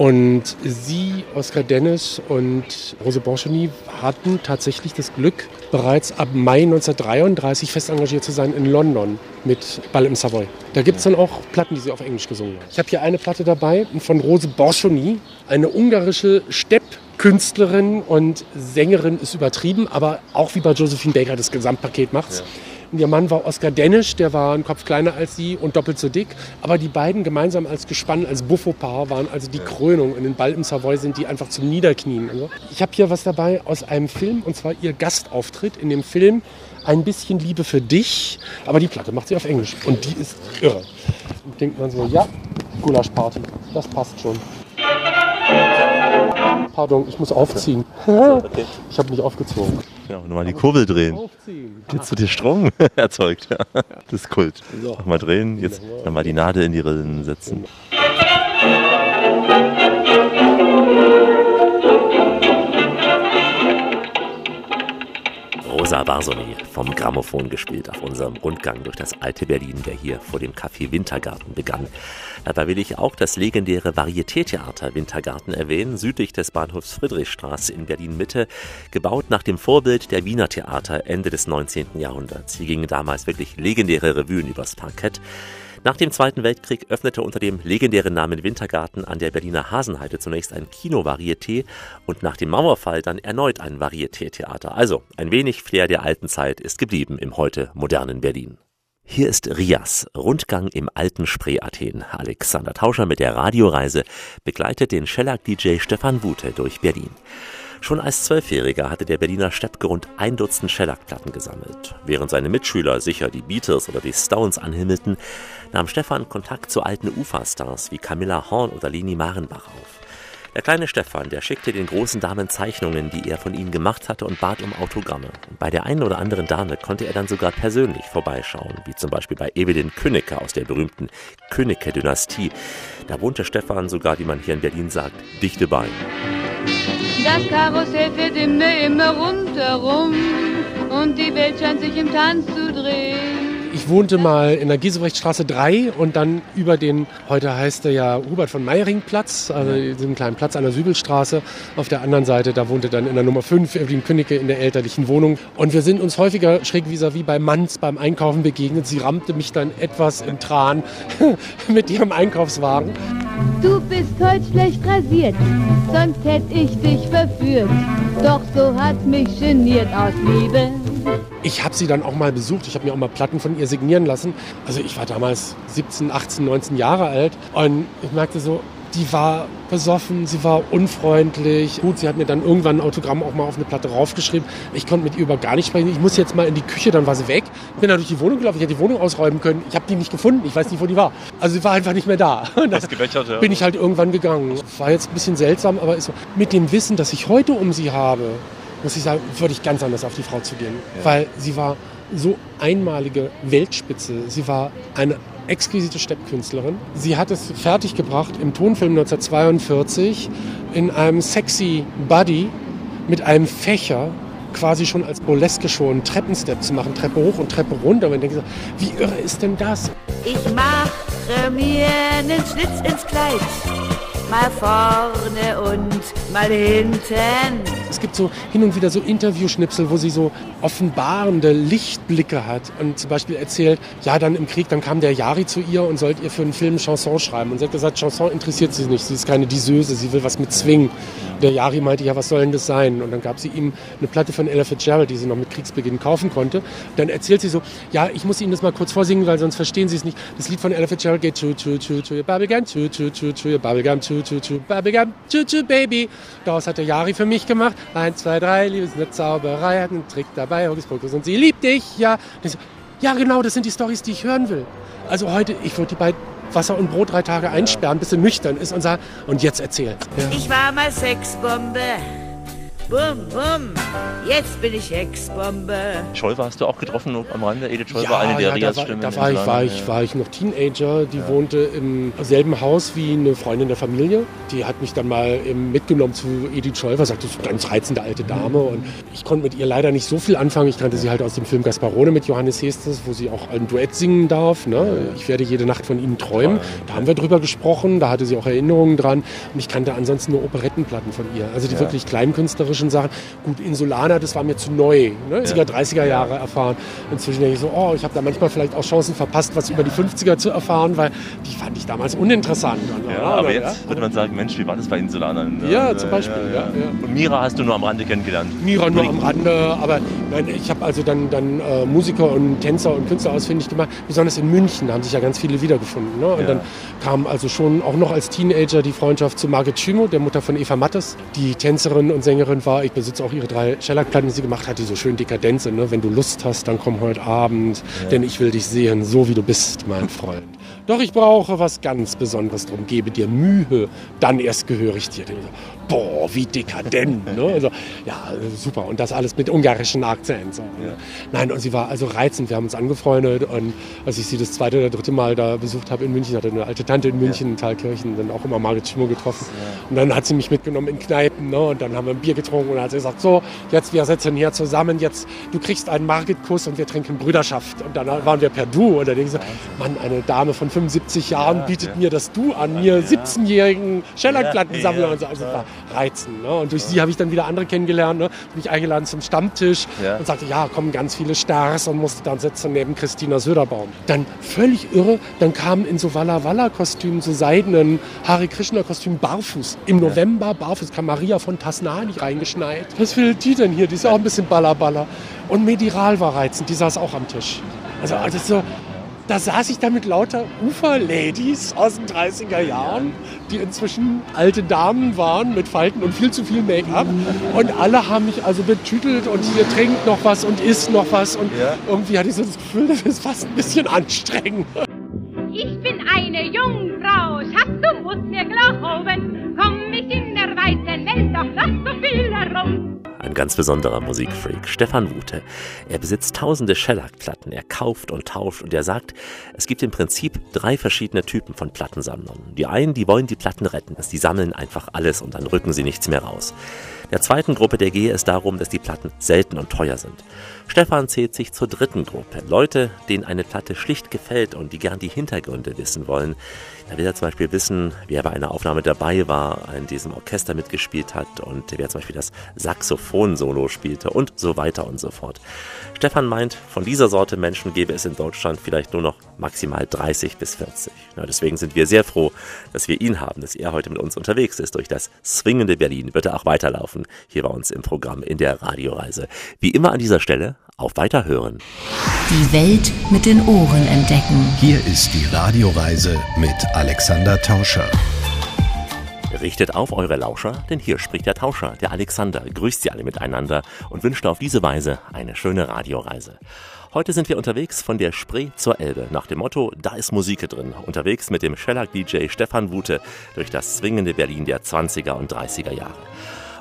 Und sie, Oskar Dennis und Rose Borchony hatten tatsächlich das Glück, bereits ab Mai 1933 fest engagiert zu sein in London mit Ball im Savoy. Da gibt es dann auch Platten, die sie auf Englisch gesungen haben. Ich habe hier eine Platte dabei von Rose Borchony, eine ungarische Steppkünstlerin und Sängerin ist übertrieben, aber auch wie bei Josephine Baker das Gesamtpaket macht's. Ja. Und ihr Mann war Oskar Denisch, der war einen Kopf kleiner als sie und doppelt so dick. Aber die beiden gemeinsam als Gespann, als Buffo-Paar waren also die Krönung. Und in Ball im Savoy sind die einfach zum Niederknien. Also ich habe hier was dabei aus einem Film, und zwar ihr Gastauftritt in dem Film Ein bisschen Liebe für dich. Aber die Platte macht sie auf Englisch und die ist irre. Und denkt man so, ja, Gulaschparty, das passt schon. Pardon, ich muss aufziehen. Ich habe nicht aufgezogen. Genau, nochmal die Kurbel drehen. Jetzt wird hier Strom erzeugt. Ja. Das ist Kult. So. Nochmal drehen, jetzt nochmal die Nadel in die Rillen setzen. Rosa Barsony vom Grammophon gespielt auf unserem Rundgang durch das alte Berlin, der hier vor dem Café Wintergarten begann. Dabei will ich auch das legendäre Varieté-Theater Wintergarten erwähnen, südlich des Bahnhofs Friedrichstraße in Berlin-Mitte, gebaut nach dem Vorbild der Wiener Theater Ende des 19. Jahrhunderts. Hier gingen damals wirklich legendäre Revuen übers Parkett. Nach dem Zweiten Weltkrieg öffnete unter dem legendären Namen Wintergarten an der Berliner Hasenheide zunächst ein Kino-Varieté und nach dem Mauerfall dann erneut ein Varieté-Theater. Also ein wenig Flair der alten Zeit ist geblieben im heute modernen Berlin. Hier ist Rias, Rundgang im alten Spree-Athen. Alexander Tauscher mit der Radioreise begleitet den Shellac-DJ Stefan Wute durch Berlin. Schon als Zwölfjähriger hatte der Berliner Steppke rund ein Dutzend Shellac-Platten gesammelt. Während seine Mitschüler sicher die Beatles oder die Stones anhimmelten, nahm Stefan Kontakt zu alten Ufa-Stars wie Camilla Horn oder Leni Marenbach auf. Der kleine Stefan, der schickte den großen Damen Zeichnungen, die er von ihnen gemacht hatte und bat um Autogramme. Und bei der einen oder anderen Dame konnte er dann sogar persönlich vorbeischauen, wie zum Beispiel bei Evelyn Könnecke aus der berühmten Könnecke-Dynastie. Da wohnte Stefan sogar, wie man hier in Berlin sagt, dichte bei. Das Karussell fährt immer, immer rundherum und die Welt scheint sich im Tanz zu drehen. Ich wohnte mal in der Giesebrechtstraße 3 und dann über den, heute heißt er ja Hubert von Meiring Platz, also diesem kleinen Platz an der Sübelstraße. Auf der anderen Seite, da wohnte dann in der Nummer 5 Evelyn Künnecke in der elterlichen Wohnung. Und wir sind uns häufiger schräg vis-à-vis bei Manns beim Einkaufen begegnet. Sie rammte mich dann etwas im Tran mit ihrem Einkaufswagen. Du bist heute schlecht rasiert, sonst hätte ich dich verführt. Doch so hat mich geniert aus Liebe. Ich habe sie dann auch mal besucht. Ich habe mir auch mal Platten von ihr signieren lassen. Also ich war damals 17, 18, 19 Jahre alt und ich merkte so, die war besoffen, sie war unfreundlich. Gut, sie hat mir dann irgendwann ein Autogramm auch mal auf eine Platte raufgeschrieben. Ich konnte mit ihr über gar nicht sprechen. Ich muss jetzt mal in die Küche, dann war sie weg. Ich bin dann durch die Wohnung gelaufen, ich hätte die Wohnung ausräumen können. Ich habe die nicht gefunden, ich weiß nicht, wo die war. Also sie war einfach nicht mehr da. Und dann Ausgelöchert, ja. bin ich halt irgendwann gegangen. War jetzt ein bisschen seltsam, aber ist so. mit dem Wissen, das ich heute um sie habe, muss ich sagen, würde ich ganz anders auf die Frau zugehen. Weil sie war so einmalige Weltspitze. Sie war eine exquisite Steppkünstlerin. Sie hat es fertiggebracht im Tonfilm 1942 in einem sexy Buddy mit einem Fächer quasi schon als Burleske schon einen Treppenstep zu machen, Treppe hoch und Treppe runter. Und man denkt so, wie irre ist denn das? Ich mache mir einen Schlitz ins Kleid, mal vorne und mal hinten. Es gibt so hin und wieder so Interviewschnipsel, wo sie so offenbarende Lichtblicke hat und zum Beispiel erzählt, ja, dann im Krieg, dann kam der Yari zu ihr und sollte ihr für einen Film Chanson schreiben. Und sie hat gesagt, Chanson interessiert sie nicht, sie ist keine Diseuse, sie will was mit Zwingen. Der Yari meinte, ja, was soll denn das sein? Und dann gab sie ihm eine Platte von Ella Fitzgerald, die sie noch mit Kriegsbeginn kaufen konnte. Dann erzählt sie so, ja, ich muss Ihnen das mal kurz vorsingen, weil sonst verstehen Sie es nicht. Das Lied von Ella Fitzgerald geht to, to, to, to your bubblegum, to, to, to, to your bubblegum, to, to, to, bubblegum, to, to, baby. Daraus hat der Yari für mich gemacht. Eins, zwei, drei, Liebe eine Zauberei, hat einen Trick dabei, Hokuspokus und sie liebt dich, ja. So, ja, genau, das sind die Stories, die ich hören will. Also heute, ich würde die bei Wasser und Brot drei Tage einsperren, bis sie nüchtern ist und sagen, und jetzt erzähl. Ja. Ich war mal Sexbombe, Bum, bum. Jetzt bin ich Hexbombe. Schollwer hast du auch getroffen am Rande? Edith Schollwer, Ja, eine der ja, da, war, Rias-Stimmen. da in war, ich, war, ich, war ich noch Teenager. Die wohnte im selben Haus wie eine Freundin der Familie. Die hat mich dann mal mitgenommen zu Edith Schollwer, sagte, das ist eine ganz reizende alte Dame. Und ich konnte mit ihr leider nicht so viel anfangen. Ich kannte sie halt aus dem Film Gasparone mit Johannes Hestes, wo sie auch ein Duett singen darf. Ne? Ich werde jede Nacht von ihnen träumen. Da haben wir drüber gesprochen. Da hatte sie auch Erinnerungen dran. Und ich kannte ansonsten nur Operettenplatten von ihr. Also die Ja. wirklich kleinkünstlerischen Sachen. Gut, Insulana, das war mir zu neu. Ne? 70er, 30er Jahre erfahren. Inzwischen denke ich so, oh, ich habe da manchmal vielleicht auch Chancen verpasst, was über die 50er zu erfahren, weil die fand ich damals uninteressant. Und, Ja, aber jetzt würde man sagen, Mensch, wie war das bei Insulanern? Ja, zum Beispiel, ja, ja. Und Mira hast du nur am Rande kennengelernt? Mira nur am Rande, aber nein, ich habe also dann, dann äh, Musiker und Tänzer und Künstler ausfindig gemacht. Besonders in München haben sich ja ganz viele wiedergefunden. Ne? Und Ja. dann kam also schon auch noch als Teenager die Freundschaft zu Margit Schimo, der Mutter von Eva Mattes, die Tänzerin und Sängerin war. Ich besitze auch ihre drei Shellac-Platten, die sie gemacht hat, die so schön dekadent sind. Ne? Wenn du Lust hast, dann komm heute Abend, Ja. denn ich will dich sehen, so wie du bist, mein Freund. Doch ich brauche was ganz Besonderes drum, gebe dir Mühe, dann erst gehöre ich dir. Boah, wie dekadent. Ne? Also, ja, super. Und das alles mit ungarischen Akzent. So. ne? Nein, und sie war also reizend. Wir haben uns angefreundet. Und als ich sie das zweite oder dritte Mal da besucht habe in München, hatte eine alte Tante in München, in Thalkirchen, dann auch immer Margit Schimmer getroffen. Und dann hat sie mich mitgenommen in Kneipen. Ne? Und dann haben wir ein Bier getrunken und dann hat sie gesagt, so, jetzt wir sitzen hier zusammen, jetzt du kriegst einen Margit-Kuss und wir trinken Brüderschaft. Und dann waren wir per Du. Und dann denke ich so, Mann, eine Dame von 75 Jahren bietet mir das Du an, mir 17-jährigen Schellackplattensammler Ja, und so. Also das war reizend. Ne? Und durch sie habe ich dann wieder andere kennengelernt. Ne? Bin ich eingeladen zum Stammtisch Ja. und sagte, ja, kommen ganz viele Stars und musste dann sitzen neben Christina Söderbaum. Dann völlig irre, dann kamen in so Walla Walla Kostümen, so seidenen Hare Krishna Kostümen barfuß. Im November barfuß kam Maria von Tasnani reingeschneit. Was will die denn hier? Die ist auch ein bisschen Baller Baller. Und Mediral war reizend, die saß auch am Tisch. Also, also so, da saß ich da mit lauter Ufer-Ladies aus den 30er Jahren, die inzwischen alte Damen waren mit Falten und viel zu viel Make-up. Und alle haben mich also betütelt und hier trinkt noch was und isst noch was. Und irgendwie hatte ich so das Gefühl, das ist fast ein bisschen anstrengend. Ich bin eine Jungfrau, Schatz, du musst mir glauben. Komm weiten Welt doch noch so viel herum. Ein ganz besonderer Musikfreak, Stefan Wute. Er besitzt tausende Shellac-Platten, er kauft und tauscht und er sagt, es gibt im Prinzip drei verschiedene Typen von Plattensammlern. Die einen, die wollen die Platten retten, die sammeln einfach alles und dann rücken sie nichts mehr raus. Der zweiten Gruppe, der gehe es darum, dass die Platten selten und teuer sind. Stefan zählt sich zur dritten Gruppe. Leute, denen eine Platte schlicht gefällt und die gern die Hintergründe wissen wollen. Da will er zum Beispiel wissen, wie er bei einer Aufnahme dabei war, in diesem Orchester mitgespielt hat und wer zum Beispiel das Saxophon-Solo spielte und so weiter und so fort. Stefan meint, von dieser Sorte Menschen gäbe es in Deutschland vielleicht nur noch maximal 30 bis 40. Ja, deswegen sind wir sehr froh, dass wir ihn haben, dass er heute mit uns unterwegs ist. Durch das swingende Berlin wird er auch weiterlaufen, hier bei uns im Programm in der Radioreise. Wie immer an dieser Stelle, auf Weiterhören. Die Welt mit den Ohren entdecken. Hier ist die Radioreise mit Alexander Tauscher. Richtet auf eure Lauscher, denn hier spricht der Tauscher, der Alexander, grüßt sie alle miteinander und wünscht auf diese Weise eine schöne Radioreise. Heute sind wir unterwegs von der Spree zur Elbe nach dem Motto, da ist Musik drin. Unterwegs mit dem Shellac-DJ Stefan Wute durch das zwingende Berlin der 20er und 30er Jahre.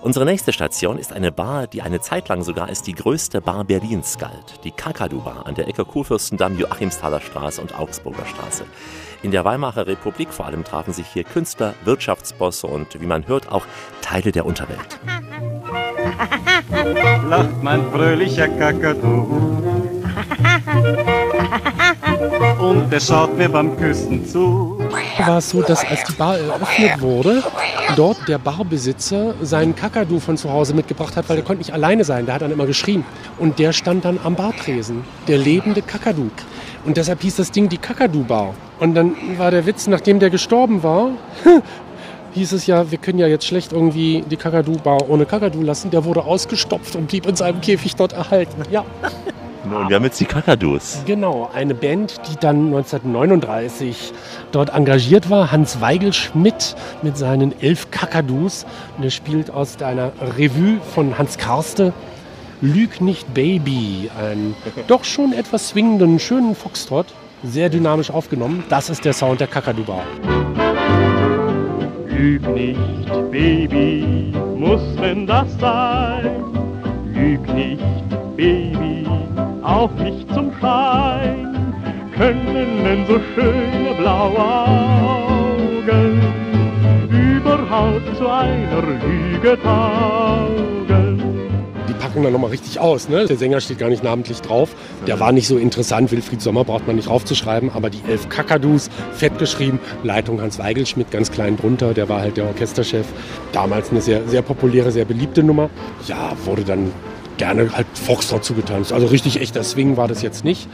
Unsere nächste Station ist eine Bar, die eine Zeit lang sogar als die größte Bar Berlins galt. Die Kakadu Bar an der Ecke Kurfürstendamm, Joachimsthaler Straße und Augsburger Straße. In der Weimarer Republik vor allem trafen sich hier Künstler, Wirtschaftsbosse und, wie man hört, auch Teile der Unterwelt. lacht mein fröhlicher Kakadu. Und er schaut mir beim Küssen zu. war es so, dass als die Bar eröffnet wurde, dort der Barbesitzer seinen Kakadu von zu Hause mitgebracht hat, weil der konnte nicht alleine sein. Der hat dann immer geschrien. Und der stand dann am Bartresen, der lebende Kakadu. Und deshalb hieß das Ding die Kakadu-Bar. Und dann war der Witz, nachdem der gestorben war, hieß es ja, wir können ja jetzt schlecht irgendwie die Kakadu-Bar ohne Kakadu lassen. Der wurde ausgestopft und blieb in seinem Käfig dort erhalten. Ja. Und wir haben jetzt die Kakadus. Genau, eine Band, die dann 1939 dort engagiert war. Hans Weigel-Schmidt mit seinen elf Kakadus. Und er spielt aus einer Revue von Hans Karste. Lüg nicht Baby. Ein doch schon etwas swingenden, schönen Foxtrot. Sehr dynamisch aufgenommen. Das ist der Sound der Kakadu Bar. Lüg nicht, Baby, muss denn das sein? Lüg nicht, Baby, auch nicht zum Schein, können denn so schöne blaue Augen überhaupt zu einer Lüge taugen? Die packen dann nochmal richtig aus. Ne? Der Sänger steht gar nicht namentlich drauf. Der war nicht so interessant. Wilfried Sommer braucht man nicht raufzuschreiben. Aber die elf Kakadus, fett geschrieben. Leitung Hans Weigelschmidt, ganz klein drunter. Der war halt der Orchesterchef. Damals eine sehr, sehr populäre, sehr beliebte Nummer. Ja, wurde dann gerne halt Foxtrot zugetanzt. Also richtig echter Swing war das jetzt nicht.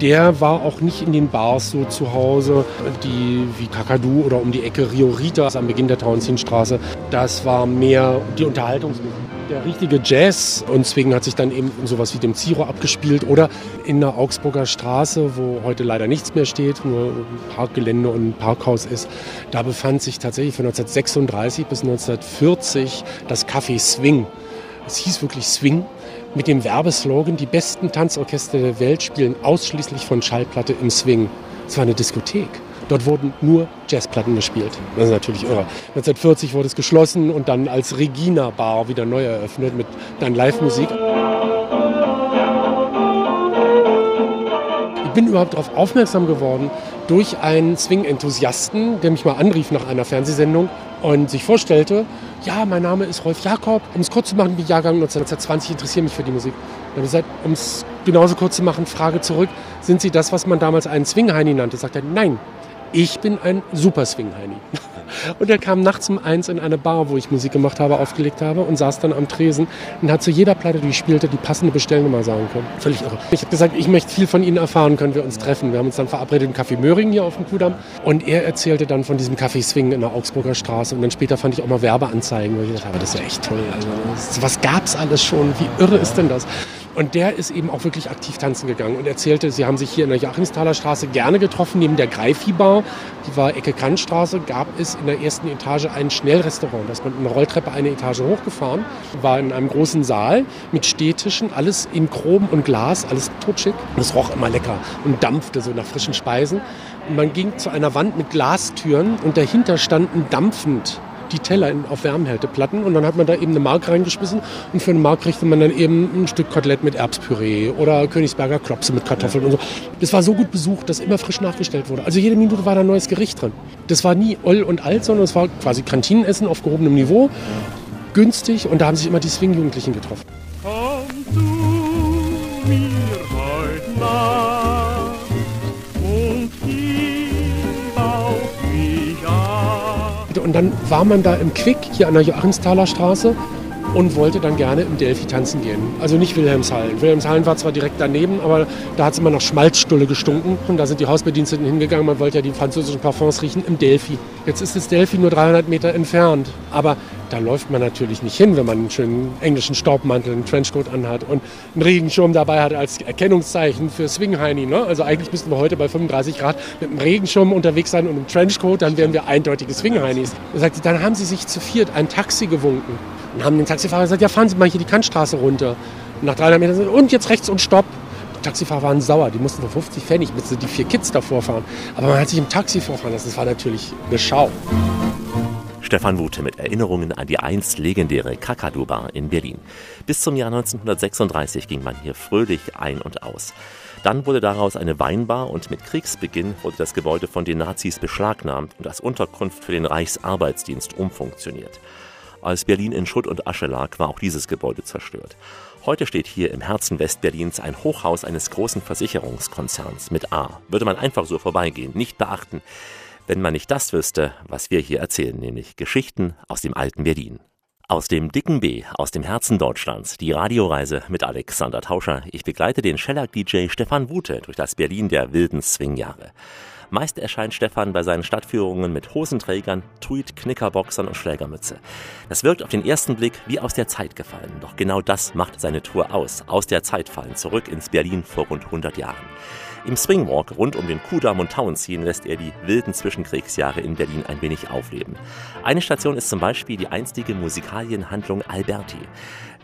Der war auch nicht in den Bars so zu Hause, die wie Kakadu oder um die Ecke Rio Rita am Beginn der Tauentzienstraße. Das war mehr die Unterhaltungsmusik. Der richtige Jazz und Swing hat sich dann eben in sowas wie dem Ziro abgespielt oder in der Augsburger Straße, wo heute leider nichts mehr steht, nur Parkgelände und ein Parkhaus ist. Da befand sich tatsächlich von 1936 bis 1940 das Café Swing. Es hieß wirklich Swing mit dem Werbeslogan, die besten Tanzorchester der Welt spielen ausschließlich von Schallplatte im Swing. Es war eine Diskothek. Dort wurden nur Jazzplatten gespielt. Das ist natürlich irre. 1940 wurde es geschlossen und dann als Regina Bar wieder neu eröffnet mit dann Live-Musik. Ich bin überhaupt darauf aufmerksam geworden durch einen Swing-Enthusiasten, der mich mal anrief nach einer Fernsehsendung und sich vorstellte, ja, mein Name ist Rolf Jakob, um es kurz zu machen, wie Jahrgang 1920, interessiere mich für die Musik. Dann gesagt, um es genauso kurz zu machen, Frage zurück, sind Sie das, was man damals einen Swing-Heini nannte? Sagt er, nein, ich bin ein super Swing-Heini. Und er kam nachts um eins in eine Bar, wo ich Musik gemacht habe, aufgelegt habe und saß dann am Tresen und hat zu jeder Platte, die ich spielte, die passende Bestellnummer sagen können. Völlig irre. Ich habe gesagt, ich möchte viel von Ihnen erfahren, können wir uns treffen. Wir haben uns dann verabredet im Café Möhring hier auf dem Kudamm und er erzählte dann von diesem Café Swing in der Augsburger Straße und dann später fand ich auch mal Werbeanzeigen, wo ich dachte, aber das ist ja echt toll. Also, was gab es alles schon? Wie irre ist denn das? Und der ist eben auch wirklich aktiv tanzen gegangen und erzählte, sie haben sich hier in der Joachimsthaler Straße gerne getroffen, neben der Greifi-Bar. Die war Ecke Kantstraße, gab es in der ersten Etage ein Schnellrestaurant. Da ist man in der Rolltreppe eine Etage hochgefahren, war in einem großen Saal mit Stehtischen, alles in Chrom und Glas, alles totschig. Und es roch immer lecker und dampfte so nach frischen Speisen. Und man ging zu einer Wand mit Glastüren und dahinter standen dampfend die Teller in, auf Wärmehälteplatten und dann hat man da eben eine Mark reingeschmissen und für eine Mark kriegte man dann eben ein Stück Kotelett mit Erbspüree oder Königsberger Klopse mit Kartoffeln und so. Das war so gut besucht, dass immer frisch nachgestellt wurde. Also jede Minute war da ein neues Gericht drin. Das war nie oll und alt, sondern es war quasi Kantinenessen auf gehobenem Niveau, günstig und da haben sich immer die Swing-Jugendlichen getroffen. Und dann war man da im Quick, hier an der Joachimsthaler Straße, und wollte dann gerne im Delphi tanzen gehen. Also nicht Wilhelmshallen. Wilhelmshallen war zwar direkt daneben, aber da hat es immer nach Schmalzstulle gestunken. Und da sind die Hausbediensteten hingegangen. Man wollte ja die französischen Parfums riechen im Delphi. Jetzt ist das Delphi nur 300 Meter entfernt. Aber da läuft man natürlich nicht hin, wenn man einen schönen englischen Staubmantel, einen Trenchcoat anhat und einen Regenschirm dabei hat als Erkennungszeichen für Swing-Heini. Ne? Also eigentlich müssten wir heute bei 35 Grad mit einem Regenschirm unterwegs sein und einem Trenchcoat, dann wären wir eindeutige Swing-Heinis. Dann haben sie sich zu viert ein Taxi gewunken und haben den Taxifahrer gesagt, ja fahren Sie mal hier die Kantstraße runter. Und nach 300 Metern und jetzt rechts und stopp. Die Taxifahrer waren sauer, die mussten für 50 Pfennig mit die vier Kids davor fahren. Aber man hat sich im Taxi vorfahren lassen, das war natürlich eine Schau. Stefan Wute mit Erinnerungen an die einst legendäre Kakadu-Bar in Berlin. Bis zum Jahr 1936 ging man hier fröhlich ein und aus. Dann wurde daraus eine Weinbar und mit Kriegsbeginn wurde das Gebäude von den Nazis beschlagnahmt und als Unterkunft für den Reichsarbeitsdienst umfunktioniert. Als Berlin in Schutt und Asche lag, war auch dieses Gebäude zerstört. Heute steht hier im Herzen Westberlins ein Hochhaus eines großen Versicherungskonzerns mit A. Würde man einfach so vorbeigehen, nicht beachten, wenn man nicht das wüsste, was wir hier erzählen, nämlich Geschichten aus dem alten Berlin. Aus dem dicken B, aus dem Herzen Deutschlands, die Radioreise mit Alexander Tauscher. Ich begleite den Shellac-DJ Stefan Wute durch das Berlin der wilden Swingjahre. Meist erscheint Stefan bei seinen Stadtführungen mit Hosenträgern, Tweed, Knickerboxern und Schlägermütze. Das wirkt auf den ersten Blick wie aus der Zeit gefallen. Doch genau das macht seine Tour aus. Aus der Zeit fallen, zurück ins Berlin vor rund 100 Jahren. Im Swingwalk rund um den Kudamm und Tauenziehen lässt er die wilden Zwischenkriegsjahre in Berlin ein wenig aufleben. Eine Station ist zum Beispiel die einstige Musikalienhandlung Alberti.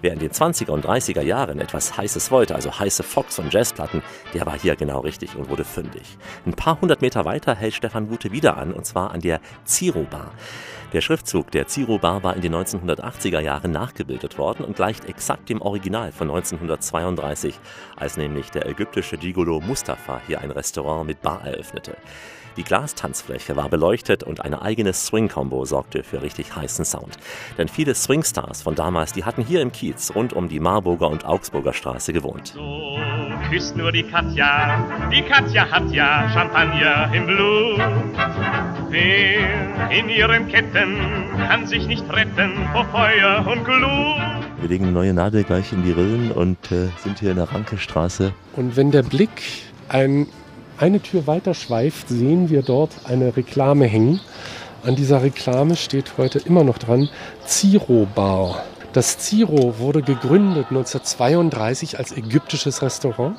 Wer in den 20er und 30er Jahren etwas Heißes wollte, also heiße Fox- und Jazzplatten, der war hier genau richtig und wurde fündig. Ein paar hundert Meter weiter hält Stefan Gute wieder an, und zwar an der Ziro Bar. Der Schriftzug der Ziro Bar war in den 1980er Jahren nachgebildet worden und gleicht exakt dem Original von 1932, als nämlich der ägyptische Gigolo Mustafa hier ein Restaurant mit Bar eröffnete. Die Glastanzfläche war beleuchtet und eine eigene Swing-Combo sorgte für richtig heißen Sound. Denn viele Swingstars von damals, die hatten hier im Kiez rund um die Marburger und Augsburger Straße gewohnt. So küsst nur die Katja, die Katja hat ja Champagner im Blut. Wer in ihren Ketten kann sich nicht retten vor Feuer und Glut. Wir legen eine neue Nadel gleich in die Rillen und äh, sind hier in der Rankestraße. Und wenn der Blick ein, eine Tür weiter schweift, sehen wir dort eine Reklame hängen. An dieser Reklame steht heute immer noch dran Ziro Bar. Das Ziro wurde gegründet 1932 als ägyptisches Restaurant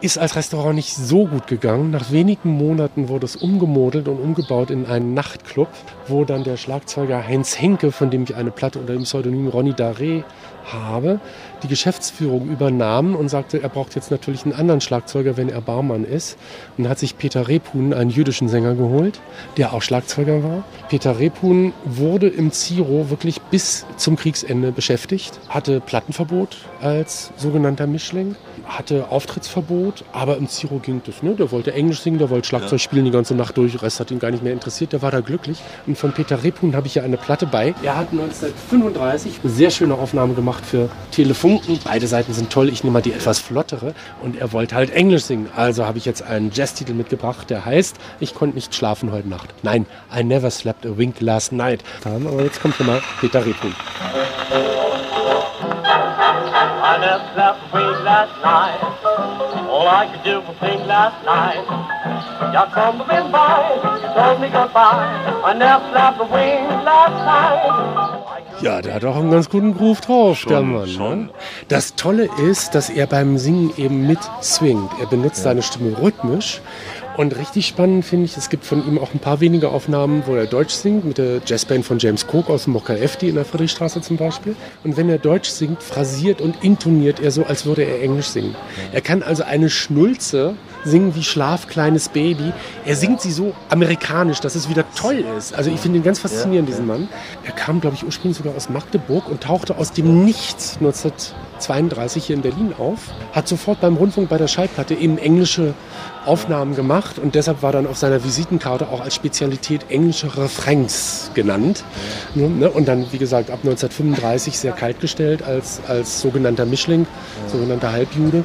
ist als Restaurant nicht so gut gegangen. Nach wenigen Monaten wurde es umgemodelt und umgebaut in einen Nachtclub, wo dann der Schlagzeuger Heinz Henke, von dem ich eine Platte unter dem Pseudonym Ronny Daré habe, die Geschäftsführung übernahm und sagte, er braucht jetzt natürlich einen anderen Schlagzeuger, wenn er Barmann ist. Und hat sich Peter Repun, einen jüdischen Sänger, geholt, der auch Schlagzeuger war. Peter Repun wurde im Ziro wirklich bis zum Kriegsende beschäftigt, hatte Plattenverbot als sogenannter Mischling, hatte Auftrittsverbot, aber im Ziro ging das. Ne? Der wollte Englisch singen, der wollte Schlagzeug spielen die ganze Nacht durch, der Rest hat ihn gar nicht mehr interessiert, der war da glücklich. Und von Peter Repun habe ich ja eine Platte bei. Er hat 1935 eine sehr schöne Aufnahme gemacht für Telefunken. Beide Seiten sind toll, ich nehme mal die etwas flottere. Und er wollte halt Englisch singen. Also habe ich jetzt einen Jazztitel mitgebracht, der heißt Ich konnte nicht schlafen heute Nacht. Nein, I never slept a wink last night. Aber jetzt kommt nochmal Peter Repun. I never slept a wink last night. All I could do was think last night. From the wind by, you told me goodbye. I never slept a wink last night. Ja, der hat auch einen ganz guten Groove drauf, der Mann. Ne? Das Tolle ist, dass er beim Singen eben mit swingt. Er benutzt seine Stimme rhythmisch. Und richtig spannend finde ich, es gibt von ihm auch ein paar wenige Aufnahmen, wo er Deutsch singt, mit der Jazzband von James Cook aus dem FD in der Friedrichstraße zum Beispiel. Und wenn er Deutsch singt, phrasiert und intoniert er so, als würde er Englisch singen. Er kann also eine Schnulze singen wie Schlaf, kleines Baby. Er singt sie so amerikanisch, dass es wieder toll ist. Also ich finde ihn ganz faszinierend, diesen Mann. Er kam, glaube ich, ursprünglich sogar aus Magdeburg und tauchte aus dem Nichts 1932 hier in Berlin auf. Hat sofort beim Rundfunk bei der Schallplatte eben englische Aufnahmen gemacht und deshalb war dann auf seiner Visitenkarte auch als Spezialität englische Refrains genannt. Ne? Und dann, wie gesagt, ab 1935 sehr kaltgestellt als, als sogenannter Mischling, sogenannter Halbjude.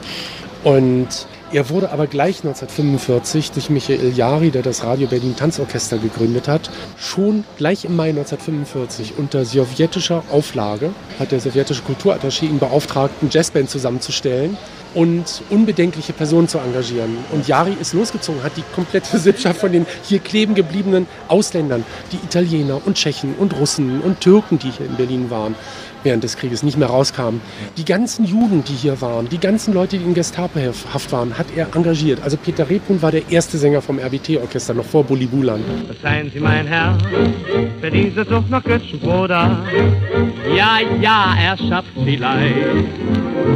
Und er wurde aber gleich 1945 durch Michael Jari, der das Radio Berlin Tanzorchester gegründet hat, schon gleich im Mai 1945 unter sowjetischer Auflage hat der sowjetische Kulturattaché ihn beauftragt, eine Jazzband zusammenzustellen und unbedenkliche Personen zu engagieren. Und Jari ist losgezogen, hat die komplette Sippschaft von den hier kleben gebliebenen Ausländern, die Italiener und Tschechen und Russen und Türken, die hier in Berlin waren, während des Krieges nicht mehr rauskamen. Die ganzen Juden, die hier waren, die ganzen Leute, die in Gestapo-Haft waren, hat er engagiert. Also Peter Repun war der erste Sänger vom RBT-Orchester, noch vor Bulli Bulan. Seien Sie mein Herr, für diese Sucht nach Götzenbruder. Ja, ja, er schafft sie leicht,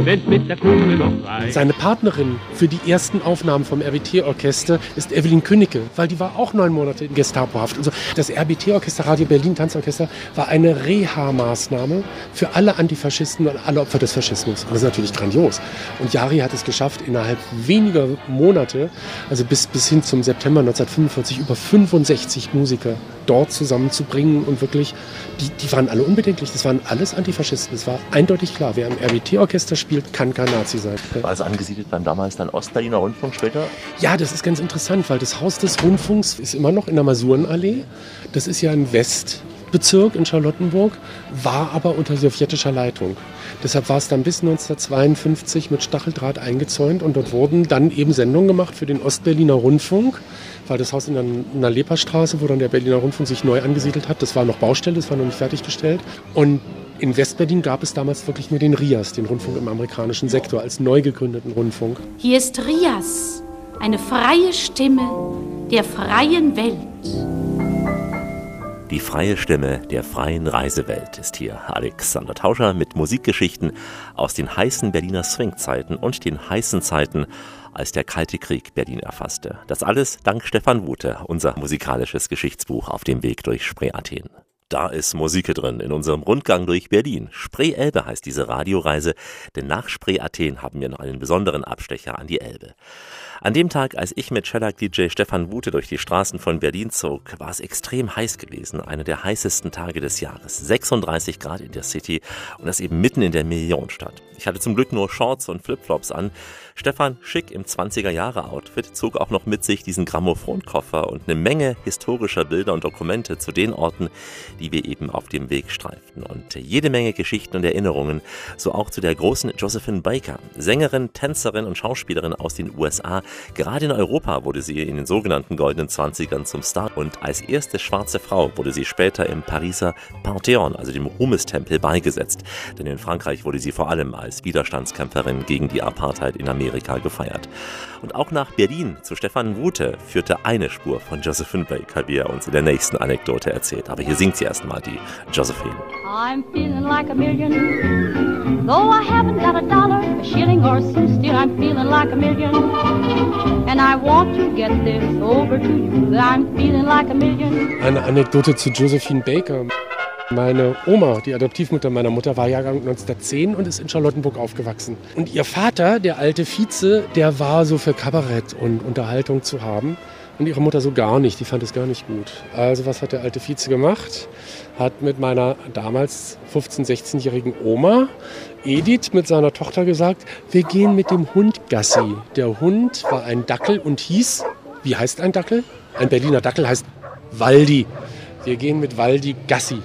wenn's mit der Kugel noch reicht. Seine Partnerin für die ersten Aufnahmen vom RBT-Orchester ist Evelyn Künnecke, weil die war auch neun Monate in Gestapo-Haft. Also das RBT-Orchester, Radio Berlin Tanzorchester, war eine Reha-Maßnahme für alle Antifaschisten und alle Opfer des Faschismus. Und das ist natürlich grandios. Und Jari hat es geschafft, innerhalb weniger Monate, also bis, bis hin zum September 1945, über 65 Musiker dort zusammenzubringen und wirklich, die, die waren alle unbedenklich. Das waren alles Antifaschisten. Es war eindeutig klar, wer im RBT-Orchester spielt, kann kein Nazi sein. War es angesiedelt beim damals dann Ostberliner Rundfunk später? Ja, das ist ganz interessant, weil das Haus des Rundfunks ist immer noch in der Masurenallee. Das ist ja ein Westbezirk in Charlottenburg, war aber unter sowjetischer Leitung. Deshalb war es dann bis 1952 mit Stacheldraht eingezäunt und dort wurden dann eben Sendungen gemacht für den Ostberliner Rundfunk, weil das Haus in der, in der Leperstraße, wo dann der Berliner Rundfunk sich neu angesiedelt hat, das war noch Baustelle, das war noch nicht fertiggestellt. Und in Westberlin gab es damals wirklich nur den RIAS, den Rundfunk im amerikanischen Sektor, als neu gegründeten Rundfunk. Hier ist Rias, eine freie Stimme der freien Welt. Die freie Stimme der freien Reisewelt ist hier Alexander Tauscher mit Musikgeschichten aus den heißen Berliner Swingzeiten und den heißen Zeiten, als der Kalte Krieg Berlin erfasste. Das alles dank Stefan Wute, unser musikalisches Geschichtsbuch auf dem Weg durch Spree Athen. Da ist Musik drin in unserem Rundgang durch Berlin. Spree Elbe heißt diese Radioreise, denn nach Spree Athen haben wir noch einen besonderen Abstecher an die Elbe. An dem Tag, als ich mit Shellac-DJ Stefan Wute durch die Straßen von Berlin zog, war es extrem heiß gewesen. Einer der heißesten Tage des Jahres. 36 Grad in der City und das eben mitten in der Millionenstadt. Ich hatte zum Glück nur Shorts und Flipflops an. Stefan, schick im 20er-Jahre-Outfit, zog auch noch mit sich diesen Grammophonkoffer und eine Menge historischer Bilder und Dokumente zu den Orten, die wir eben auf dem Weg streiften. Und jede Menge Geschichten und Erinnerungen, so auch zu der großen Josephine Baker, Sängerin, Tänzerin und Schauspielerin aus den USA. Gerade in Europa wurde sie in den sogenannten goldenen 20ern zum Star und als erste schwarze Frau wurde sie später im Pariser Panthéon, also dem Ruhmestempel, beigesetzt. Denn in Frankreich wurde sie vor allem als Widerstandskämpferin gegen die Apartheid in Amerika gefeiert. Und auch nach Berlin zu Stefan Wute führte eine Spur von Josephine Baker, wie er uns in der nächsten Anekdote erzählt. Aber hier singt sie erstmal die Josephine. I'm feeling like a million. Though I haven't got a dollar, a shilling or so, still I'm feeling like a million. And I want to get this over to you that I'm feeling like a million. Eine Anekdote zu Josephine Baker. Meine Oma, die Adoptivmutter meiner Mutter, war Jahrgang 1910 und ist in Charlottenburg aufgewachsen. Und ihr Vater, der alte Vize, der war so für Kabarett und Unterhaltung zu haben. Und ihre Mutter so gar nicht, die fand es gar nicht gut. Also was hat der alte Vize gemacht? Hat mit meiner damals 15-, 16-jährigen Oma Edith mit seiner Tochter gesagt, wir gehen mit dem Hund Gassi. Der Hund war ein Dackel und hieß, wie heißt ein Dackel? Ein Berliner Dackel heißt Waldi. Wir gehen mit Waldi Gassi.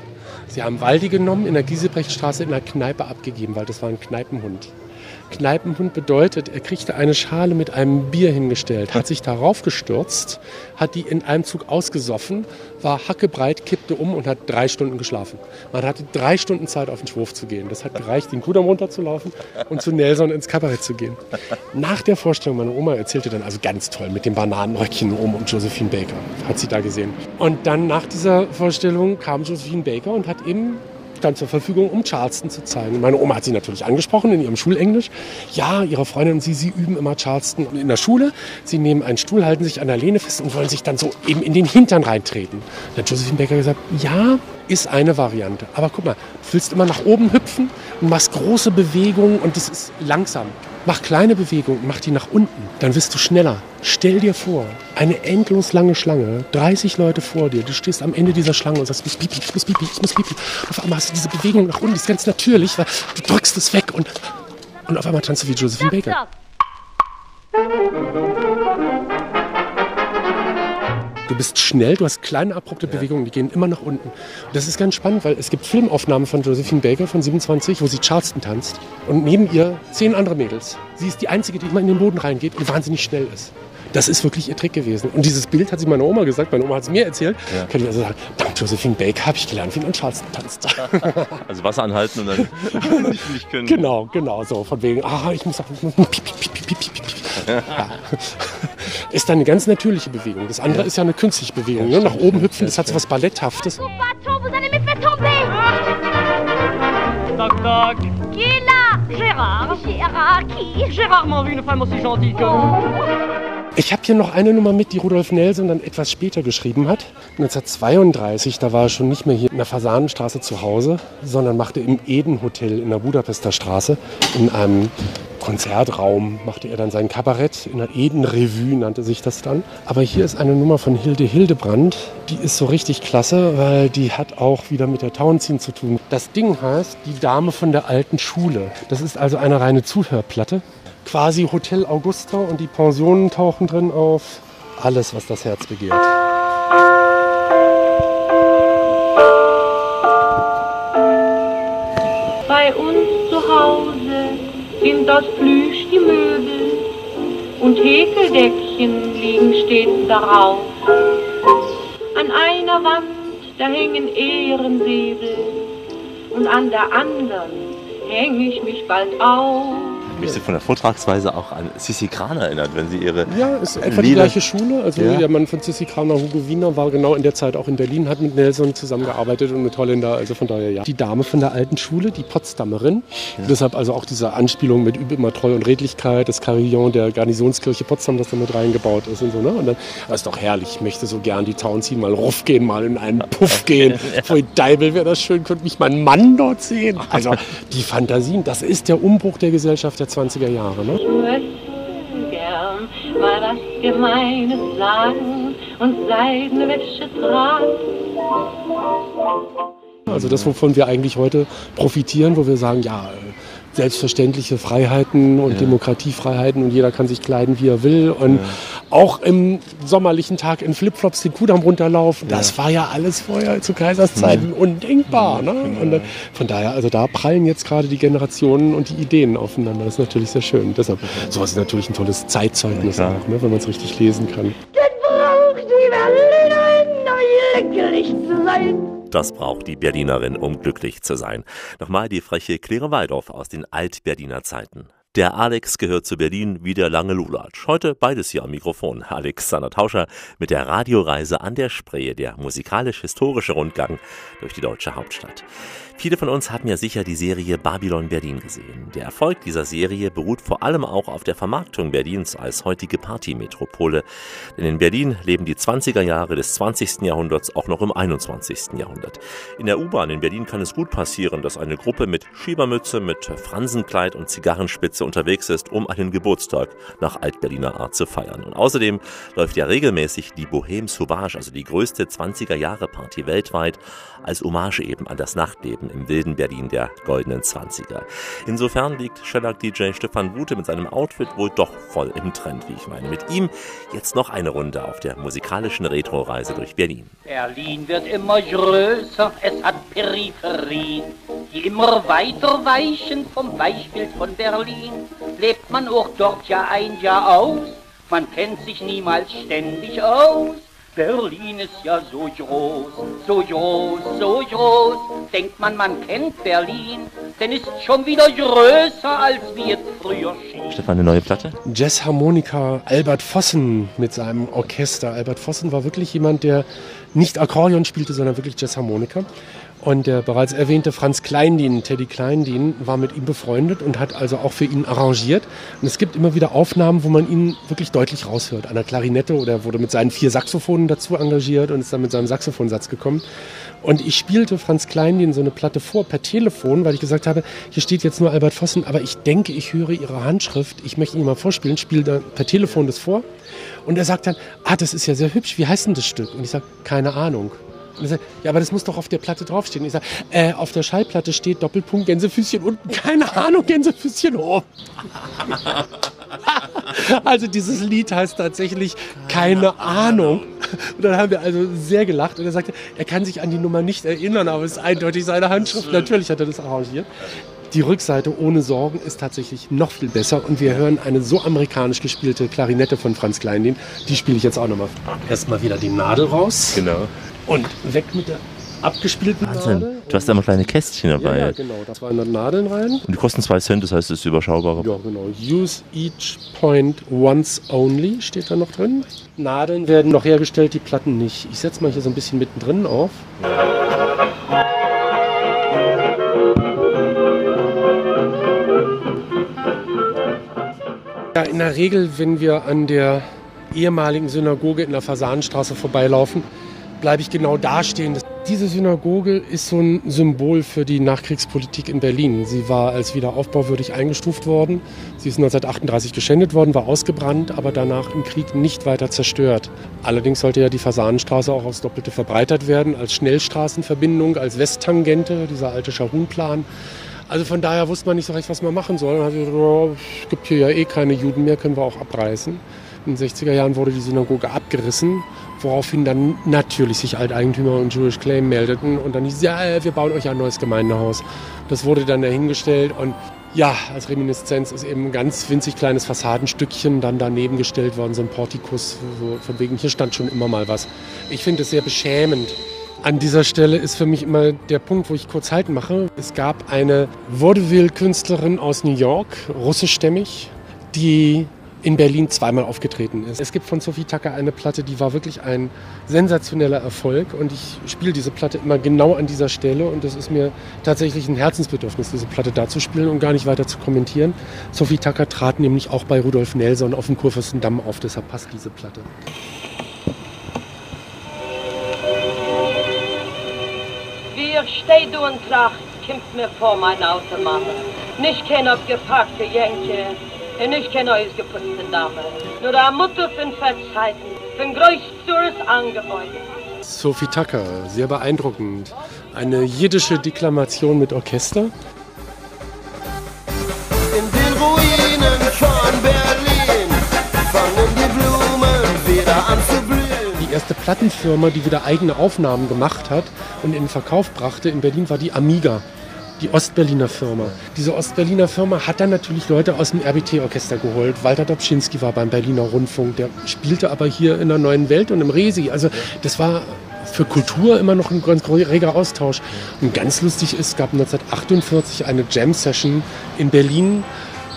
Sie haben Waldi genommen, in der Giesebrechtstraße in der Kneipe abgegeben, weil das war ein Kneipenhund. Kneipenhund bedeutet, er kriegte eine Schale mit einem Bier hingestellt, hat sich darauf gestürzt, hat die in einem Zug ausgesoffen, war hackebreit, kippte um und hat drei Stunden geschlafen. Man hatte drei Stunden Zeit, auf den Schwurf zu gehen. Das hat gereicht, den Kudamm runterzulaufen und zu Nelson ins Kabarett zu gehen. Nach der Vorstellung, meine Oma erzählte dann, also ganz toll, mit dem Bananenröckchen oben und Josephine Baker, hat sie da gesehen. Und dann nach dieser Vorstellung kam Josephine Baker und hat eben stand zur Verfügung, um Charleston zu zeigen. Meine Oma hat sie natürlich angesprochen in ihrem Schulenglisch. Ja, ihre Freundin und sie, sie üben immer Charleston in der Schule. Sie nehmen einen Stuhl, halten sich an der Lehne fest und wollen sich dann so eben in den Hintern reintreten. Dann hat Josephine Becker gesagt, ja, ist eine Variante. Aber guck mal, du willst immer nach oben hüpfen und machst große Bewegungen und das ist langsam. Mach kleine Bewegungen, mach die nach unten, dann wirst du schneller. Stell dir vor, eine endlos lange Schlange, 30 Leute vor dir, du stehst am Ende dieser Schlange und sagst, ich muss pipi, ich muss pipi, ich muss pipi. Auf einmal hast du diese Bewegung nach unten, die ist ganz natürlich, weil du drückst es weg und, und auf einmal tanzt du wie Josephine Baker. Du bist schnell, du hast kleine abrupte Bewegungen, die gehen immer nach unten. Und das ist ganz spannend, weil es gibt Filmaufnahmen von Josephine Baker von 27, wo sie Charleston tanzt und neben ihr zehn andere Mädels. Sie ist die einzige, die immer in den Boden reingeht und wahnsinnig schnell ist. Das ist wirklich ihr Trick gewesen. Und dieses Bild hat sie meiner Oma gesagt, meine Oma hat es mir erzählt. Ja. Kann ich also sagen, dank Josephine Baker habe ich gelernt, wie man Charleston tanzt. Also Wasser anhalten und dann nicht, nicht können. genau, genau, so von wegen, ah, ich muss auch, ich muss piep, piep, piep, piep, piep, piep. Ja. Ist dann eine ganz natürliche Bewegung. Das andere ist ja eine künstliche Bewegung. ne? Nach oben hüpfen, das hat so was Balletthaftes. Toc toc. Qui est là Gérard. Gérard, qui J'ai rarement vu une femme aussi gentille que vous. Ich habe hier noch eine Nummer mit, die Rudolf Nelson dann etwas später geschrieben hat. 1932, da war er schon nicht mehr hier in der Fasanenstraße zu Hause, sondern machte im Eden Hotel in der Budapester Straße in einem Konzertraum machte er dann sein Kabarett in der Eden Revue nannte sich das dann. Aber hier ist eine Nummer von Hilde Hildebrand, die ist so richtig klasse, weil die hat auch wieder mit der Tauenziehen zu tun. Das Ding heißt Die Dame von der alten Schule. Das ist also eine reine Zuhörplatte quasi Hotel Augusta und die Pensionen tauchen drin auf. Alles, was das Herz begehrt. Bei uns zu Hause sind aus Plüsch die Möbel und Häkeldeckchen liegen stets darauf. An einer Wand, da hängen Ehrensäbel und an der anderen häng ich mich bald auf. Mich von der Vortragsweise auch an Sissi Kraner erinnert, wenn sie ihre Ja, ist etwa die Lieder- gleiche Schule. Also Ja. der Mann von Sissi Kramer, Hugo Wiener, war genau in der Zeit auch in Berlin, hat mit Nelson zusammengearbeitet und mit Holländer. Also von daher ja. Die Dame von der alten Schule, die Potsdamerin. Deshalb also auch diese Anspielung mit Übe immer Treu und Redlichkeit, das Carillon der Garnisonskirche Potsdam, das da mit reingebaut ist und so. Ne? Und dann, das ist doch herrlich. Ich möchte so gern die Town ziehen, mal ruff gehen, mal in einen Puff gehen. Vor Deibel wäre das schön, könnte mich mein Mann dort sehen. Also die Fantasien, das ist der Umbruch der Gesellschaft der 20er Jahre. Ne? Ich möchte gern mal was Gemeines sagen und Seidenwäsche tragen. Also das, wovon wir eigentlich heute profitieren, wo wir sagen, ja, äh, selbstverständliche Freiheiten und Ja. Demokratiefreiheiten und jeder kann sich kleiden, wie er will. Und auch im sommerlichen Tag in Flipflops den Kudamm runterlaufen, das war ja alles vorher zu Kaisers Zeiten undenkbar. Ne? Und dann, von daher, also da prallen jetzt gerade die Generationen und die Ideen aufeinander. Das ist natürlich sehr schön. Deshalb, sowas ist natürlich ein tolles Zeitzeugnis auch, ne? wenn man es richtig lesen kann. braucht die Berlinerin, um glücklich zu sein. Das braucht die Berlinerin, um glücklich zu sein. Nochmal die freche Claire Waldorf aus den Alt-Berliner Zeiten. Der Alex gehört zu Berlin wie der lange Lulatsch. Heute beides hier am Mikrofon. Alexander Tauscher mit der Radioreise an der Spree, der musikalisch-historische Rundgang durch die deutsche Hauptstadt. Viele von uns haben ja sicher die Serie Babylon Berlin gesehen. Der Erfolg dieser Serie beruht vor allem auch auf der Vermarktung Berlins als heutige Partymetropole. Denn in Berlin leben die 20er Jahre des 20. Jahrhunderts auch noch im 21. Jahrhundert. In der U-Bahn in Berlin kann es gut passieren, dass eine Gruppe mit Schiebermütze, mit Fransenkleid und Zigarrenspitze unterwegs ist, um einen Geburtstag nach Altberliner Art zu feiern. Und außerdem läuft ja regelmäßig die Bohème Sauvage, also die größte 20er Jahre Party weltweit, als Hommage eben an das Nachtleben im wilden Berlin der goldenen 20er. Insofern liegt Shellac-DJ Stefan Wute mit seinem Outfit wohl doch voll im Trend, wie ich meine. Mit ihm jetzt noch eine Runde auf der musikalischen Retro-Reise durch Berlin. Berlin wird immer größer, es hat Peripherie, die immer weiter weichen vom Weichbild von Berlin. Lebt man auch dort Jahr ein, Jahr aus, man kennt sich niemals ständig aus. Berlin ist ja so groß, so groß, so groß. Denkt man, man kennt Berlin, denn ist schon wieder größer, als wie es früher schien. Stefan, eine neue Platte? Jazzharmoniker Albert Vossen mit seinem Orchester. Albert Vossen war wirklich jemand, der nicht Akkordeon spielte, sondern wirklich Jazzharmonika. Und der bereits erwähnte Franz Kleindien, Teddy Kleindien, war mit ihm befreundet und hat also auch für ihn arrangiert. Und es gibt immer wieder Aufnahmen, wo man ihn wirklich deutlich raushört. An der Klarinette oder er wurde mit seinen vier Saxophonen dazu engagiert und ist dann mit seinem Saxophonsatz gekommen. Und ich spielte Franz Kleindien so eine Platte vor per Telefon, weil ich gesagt habe, hier steht jetzt nur Albert Vossen, aber ich denke, ich höre Ihre Handschrift. Ich möchte Ihnen mal vorspielen, spiele da per Telefon das vor. Und er sagt dann, ah, das ist ja sehr hübsch, wie heißt denn das Stück? Und ich sage, keine Ahnung. Und er sagt, ja, aber das muss doch auf der Platte draufstehen. Ich sage, äh, auf der Schallplatte steht Doppelpunkt Gänsefüßchen unten, keine Ahnung, Gänsefüßchen oben. also dieses Lied heißt tatsächlich keine Ahnung. Und dann haben wir also sehr gelacht und er sagte, er kann sich an die Nummer nicht erinnern, aber es ist eindeutig seine Handschrift. Natürlich hat er das arrangiert. Die Rückseite ohne Sorgen ist tatsächlich noch viel besser und wir hören eine so amerikanisch gespielte Klarinette von Franz Kleindien. Die spiele ich jetzt auch nochmal. Erstmal wieder die Nadel raus. Genau. Und weg mit der abgespielten Wahnsinn. Nadel. Du hast da immer kleine Kästchen dabei. Ja, ja, genau. Da 200 Nadeln rein. Und die kosten zwei Cent, das heißt, es ist überschaubarer. Ja, genau. Use each point once only steht da noch drin. Nadeln werden noch hergestellt, die Platten nicht. Ich setze mal hier so ein bisschen mittendrin auf. Ja, in der Regel, wenn wir an der ehemaligen Synagoge in der Fasanenstraße vorbeilaufen, bleibe ich genau da stehen. Diese Synagoge ist so ein Symbol für die Nachkriegspolitik in Berlin. Sie war als wiederaufbauwürdig eingestuft worden. Sie ist 1938 geschändet worden, war ausgebrannt, aber danach im Krieg nicht weiter zerstört. Allerdings sollte ja die Fasanenstraße auch aufs Doppelte verbreitert werden, als Schnellstraßenverbindung, als Westtangente, dieser alte Schahun-Plan. Also von daher wusste man nicht so recht, was man machen soll. Und hat gesagt, es gibt hier ja eh keine Juden mehr, können wir auch abreißen. In den 60er Jahren wurde die Synagoge abgerissen, woraufhin dann natürlich sich Alteigentümer und Jewish Claim meldeten und dann hieß es, ja, wir bauen euch ein neues Gemeindehaus. Das wurde dann dahingestellt und ja, als Reminiszenz ist eben ein ganz winzig kleines Fassadenstückchen dann daneben gestellt worden, so ein Portikus, so von wegen, hier stand schon immer mal was. Ich finde es sehr beschämend, An dieser Stelle ist für mich immer der Punkt, wo ich kurz halten mache. Es gab eine Vaudeville-Künstlerin aus New York, russischstämmig, die in Berlin zweimal aufgetreten ist. Es gibt von Sophie Tucker eine Platte, die war wirklich ein sensationeller Erfolg und ich spiele diese Platte immer genau an dieser Stelle und es ist mir tatsächlich ein Herzensbedürfnis, diese Platte da zu spielen und gar nicht weiter zu kommentieren. Sophie Tucker trat nämlich auch bei Rudolf Nelson auf dem Kurfürstendamm auf, deshalb passt diese Platte. Wir steh du und tracht, kämpft mir vor mein Automat. Nicht kein abgepackte Jenke, und nicht kein neues geputzte Dame. Nur der Mutter von Fettzeiten, von größtures Angebäude. Sophie Tucker, sehr beeindruckend. Eine jiddische Deklamation mit Orchester. In den Ruinen von Berlin fangen die Blumen wieder an zu blühen. Die erste Plattenfirma, die wieder eigene Aufnahmen gemacht hat und in den Verkauf brachte in Berlin, war die Amiga. Die Ostberliner Firma. Diese Ostberliner Firma hat dann natürlich Leute aus dem RBT-Orchester geholt. Walter Dobschinski war beim Berliner Rundfunk, der spielte aber hier in der Neuen Welt und im Resi. Also das war für Kultur immer noch ein ganz reger Austausch. Und ganz lustig ist, es gab 1948 eine Jam-Session in Berlin.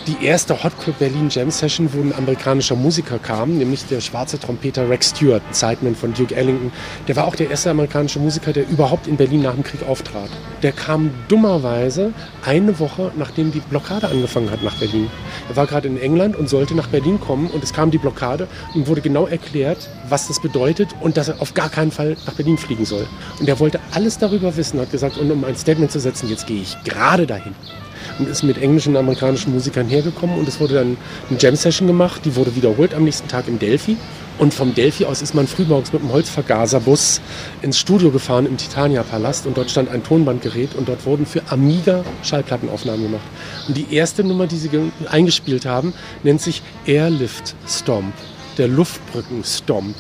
Die erste Hot Club Berlin Jam Session, wo ein amerikanischer Musiker kam, nämlich der schwarze Trompeter Rex Stewart, ein Sideman von Duke Ellington. Der war auch der erste amerikanische Musiker, der überhaupt in Berlin nach dem Krieg auftrat. Der kam dummerweise eine Woche, nachdem die Blockade angefangen hat nach Berlin. Er war gerade in England und sollte nach Berlin kommen und es kam die Blockade und wurde genau erklärt, was das bedeutet und dass er auf gar keinen Fall nach Berlin fliegen soll. Und er wollte alles darüber wissen, hat gesagt, und um ein Statement zu setzen, jetzt gehe ich gerade dahin und ist mit englischen und amerikanischen Musikern hergekommen und es wurde dann eine Jam-Session gemacht, die wurde wiederholt am nächsten Tag im Delphi. Und vom Delphi aus ist man frühmorgens mit einem Holzvergaserbus ins Studio gefahren im Titania-Palast und dort stand ein Tonbandgerät und dort wurden für Amiga Schallplattenaufnahmen gemacht. Und die erste Nummer, die sie eingespielt haben, nennt sich Airlift Stomp, der Luftbrücken-Stomp.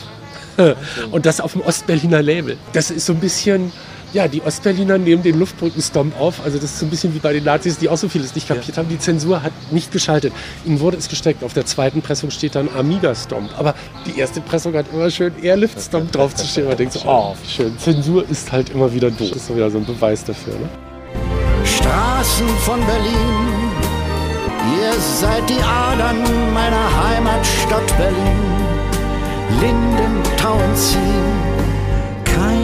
Und das auf dem Ostberliner Label. Das ist so ein bisschen ja, die Ostberliner nehmen den Luftbrückenstomp auf. Also das ist so ein bisschen wie bei den Nazis, die auch so vieles nicht kapiert ja. haben. Die Zensur hat nicht geschaltet. Ihnen wurde es gesteckt. Auf der zweiten Pressung steht dann Amiga-Stomp. Aber die erste Pressung hat immer schön Airlift-Stomp draufzustehen. Man denkt so, oh, schön. Zensur ist halt immer wieder doof. Das ist so wieder so ein Beweis dafür. Ne? Straßen von Berlin, ihr seid die Adern meiner Heimatstadt Berlin. Linden, Tauenziehen, keiner, der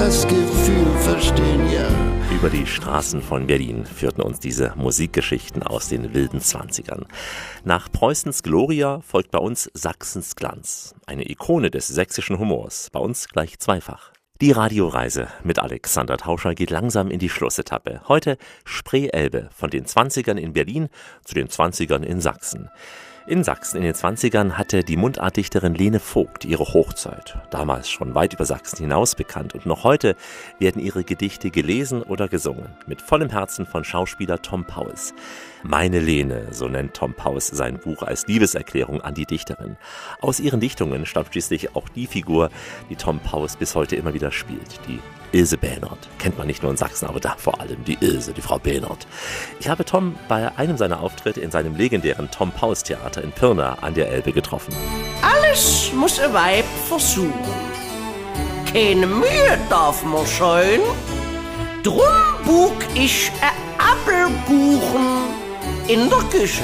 das Gefühl verstehen, ja. Über die Straßen von Berlin führten uns diese Musikgeschichten aus den wilden Zwanzigern. Nach Preußens Gloria folgt bei uns Sachsens Glanz, eine Ikone des sächsischen Humors, bei uns gleich zweifach. Die Radioreise mit Alexander Tauscher geht langsam in die Schlussetappe. Heute Spree-Elbe von den 20ern in Berlin zu den 20ern in Sachsen. In Sachsen in den 20ern hatte die Mundartdichterin Lene Vogt ihre Hochzeit, damals schon weit über Sachsen hinaus bekannt und noch heute werden ihre Gedichte gelesen oder gesungen, mit vollem Herzen von Schauspieler Tom Pauls. Meine Lene, so nennt Tom Paus sein Buch als Liebeserklärung an die Dichterin. Aus ihren Dichtungen stammt schließlich auch die Figur, die Tom Paus bis heute immer wieder spielt, die Ilse Behnert. Kennt man nicht nur in Sachsen, aber da vor allem die Ilse, die Frau Behnert. Ich habe Tom bei einem seiner Auftritte in seinem legendären Tom Paus Theater in Pirna an der Elbe getroffen. Alles muss ein Weib versuchen. Keine Mühe darf man scheuen. Drum bug ich ein Apfelkuchen in der Küche.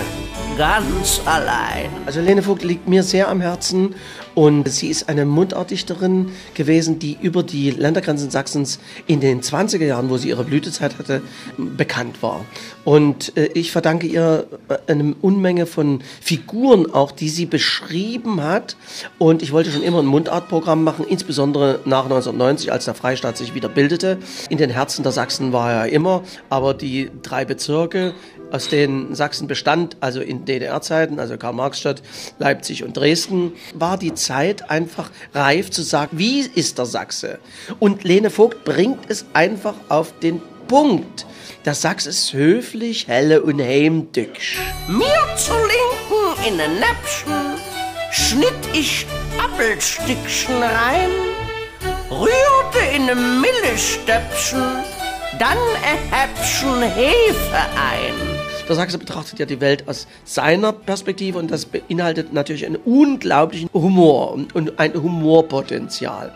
Ganz allein. Also Lene Vogt liegt mir sehr am Herzen und sie ist eine Mundartdichterin gewesen, die über die Ländergrenzen Sachsens in den 20er Jahren, wo sie ihre Blütezeit hatte, bekannt war. Und äh, ich verdanke ihr eine Unmenge von Figuren auch, die sie beschrieben hat. Und ich wollte schon immer ein Mundartprogramm machen, insbesondere nach 1990, als der Freistaat sich wieder bildete. In den Herzen der Sachsen war er immer, aber die drei Bezirke, aus denen Sachsen bestand, also in DDR-Zeiten, also Karl-Marx-Stadt, Leipzig und Dresden, war die Zeit einfach reif zu sagen, wie ist der Sachse? Und Lene Vogt bringt es einfach auf den Punkt. Der Sachs ist höflich, helle und heimtückisch. Mir zur Linken in den Näpfchen schnitt ich Appelstückchen rein, rührte in ein Millestöpfchen, dann ein Häppchen Hefe ein. Der Sachse betrachtet ja die Welt aus seiner Perspektive und das beinhaltet natürlich einen unglaublichen Humor und, ein Humorpotenzial.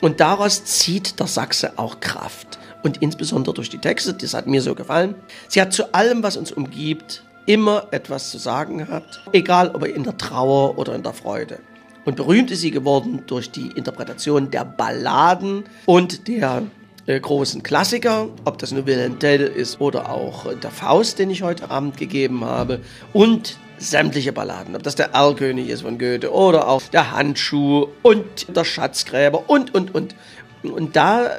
Und daraus zieht der Sachse auch Kraft. Und insbesondere durch die Texte, das hat mir so gefallen. Sie hat zu allem, was uns umgibt, immer etwas zu sagen gehabt, egal ob in der Trauer oder in der Freude. Und berühmt ist sie geworden durch die Interpretation der Balladen und der äh, großen Klassiker, ob das nur Wilhelm Tell ist oder auch äh, der Faust, den ich heute Abend gegeben habe, und sämtliche Balladen, ob das der Erlkönig ist von Goethe oder auch der Handschuh und der Schatzgräber und, und, und. Und da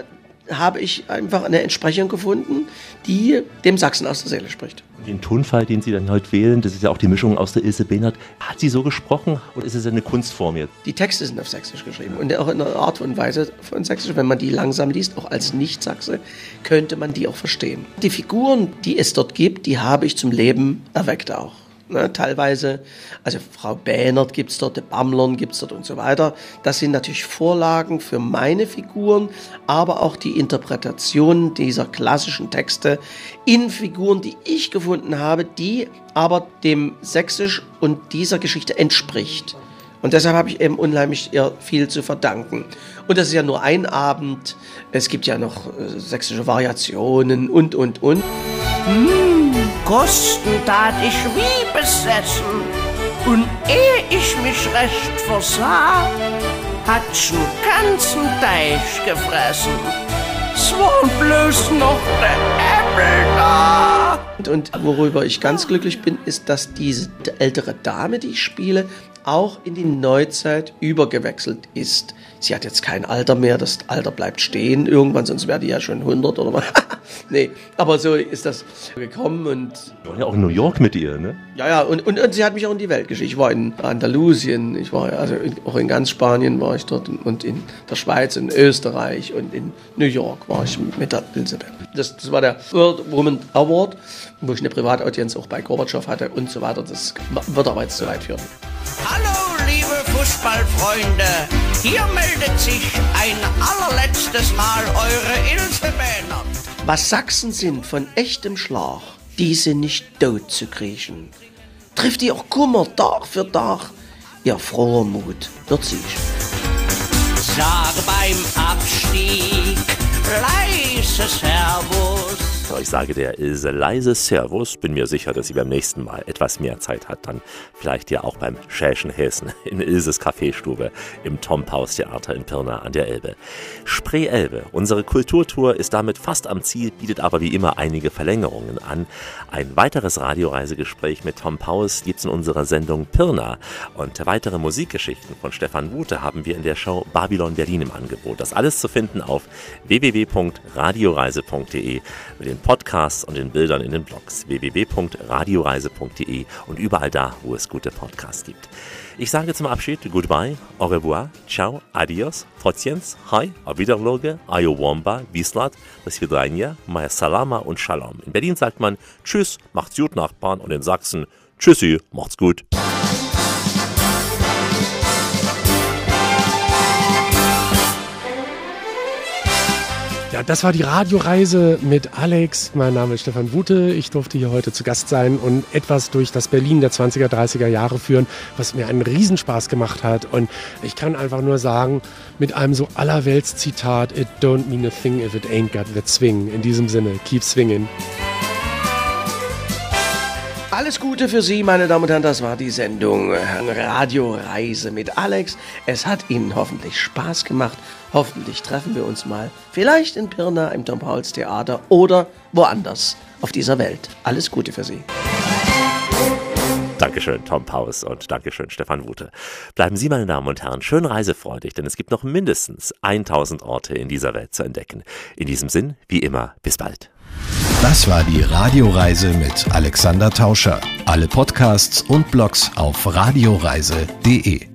habe ich einfach eine Entsprechung gefunden, die dem Sachsen aus der Seele spricht. Den Tonfall, den Sie dann heute wählen, das ist ja auch die Mischung aus der Ilse Behnert. Hat sie so gesprochen oder ist es eine Kunstform jetzt? Die Texte sind auf Sächsisch geschrieben und auch in einer Art und Weise von Sächsisch. Wenn man die langsam liest, auch als Nicht-Sachse, könnte man die auch verstehen. Die Figuren, die es dort gibt, die habe ich zum Leben erweckt auch ne, teilweise. Also Frau Bähnert gibt es dort, Bammlern gibt es dort und so weiter. Das sind natürlich Vorlagen für meine Figuren, aber auch die Interpretation dieser klassischen Texte in Figuren, die ich gefunden habe, die aber dem Sächsisch und dieser Geschichte entspricht. Und deshalb habe ich eben unheimlich ihr viel zu verdanken. Und das ist ja nur ein Abend. Es gibt ja noch äh, sächsische Variationen und, und, und. Mmh, kosten tat ich wie besessen. Und ehe ich mich recht versah, hat's einen ganzen Teich gefressen. Es war bloß noch der Äpfel da. Und worüber ich ganz glücklich bin, ist, dass diese ältere Dame, die ich spiele, auch in die Neuzeit übergewechselt ist. Sie hat jetzt kein Alter mehr, das Alter bleibt stehen irgendwann, sonst wäre die ja schon 100 oder was. nee, aber so ist das gekommen und... Wir waren ja auch in New York mit ihr, ne? Ja, ja, und, und, und sie hat mich auch in die Welt geschickt. Ich war in Andalusien, ich war also in, auch in ganz Spanien war ich dort und in der Schweiz, in Österreich und in New York war ich mit der Elisabeth. Das, das war der World Woman Award, wo ich eine Privataudienz auch bei Gorbatschow hatte und so weiter. Das wird aber jetzt zu weit führen. Hallo, liebe Fußballfreunde. Hier meldet sich ein allerletztes Mal eure Ilse Bähnert. Was Sachsen sind von echtem Schlag, die sind nicht tot zu kriechen. Trifft ihr auch Kummer Tag für Tag, ihr froher Mut wird sich. Sag beim Abstieg leise Servus. Ich sage der Ilse leise Servus, bin mir sicher, dass sie beim nächsten Mal etwas mehr Zeit hat, dann vielleicht ja auch beim Schäschen Hessen in Ilses Kaffeestube im Tompaus Theater in Pirna an der Elbe. Spree Elbe, unsere Kulturtour ist damit fast am Ziel, bietet aber wie immer einige Verlängerungen an. Ein weiteres Radioreisegespräch mit Tom Paus gibt's in unserer Sendung Pirna und weitere Musikgeschichten von Stefan Wute haben wir in der Show Babylon Berlin im Angebot. Das alles zu finden auf www.radioreise.de mit den Podcasts und den Bildern in den Blogs www.radioreise.de und überall da, wo es gute Podcasts gibt. Ich sage zum Abschied Goodbye, au revoir, ciao, adios, Potjens, hi, auf Wiederloge, Ayowomba, Wislat, das Vidranja, Maya Salama und Shalom. In Berlin sagt man Tschüss, macht's gut, Nachbarn und in Sachsen Tschüssi, macht's gut. Das war die Radioreise mit Alex. Mein Name ist Stefan Wute. Ich durfte hier heute zu Gast sein und etwas durch das Berlin der 20er, 30er Jahre führen, was mir einen Riesenspaß gemacht hat. Und ich kann einfach nur sagen, mit einem so allerwelts Zitat, it don't mean a thing if it ain't got the swing. In diesem Sinne, keep swinging. Alles Gute für Sie, meine Damen und Herren. Das war die Sendung Radioreise mit Alex. Es hat Ihnen hoffentlich Spaß gemacht. Hoffentlich treffen wir uns mal. Vielleicht in Pirna im Tom Pauls Theater oder woanders auf dieser Welt. Alles Gute für Sie. Dankeschön, Tom Paus und Dankeschön, Stefan Wute. Bleiben Sie, meine Damen und Herren, schön reisefreudig, denn es gibt noch mindestens 1000 Orte in dieser Welt zu entdecken. In diesem Sinn, wie immer, bis bald. Das war die Radioreise mit Alexander Tauscher. Alle Podcasts und Blogs auf radioreise.de.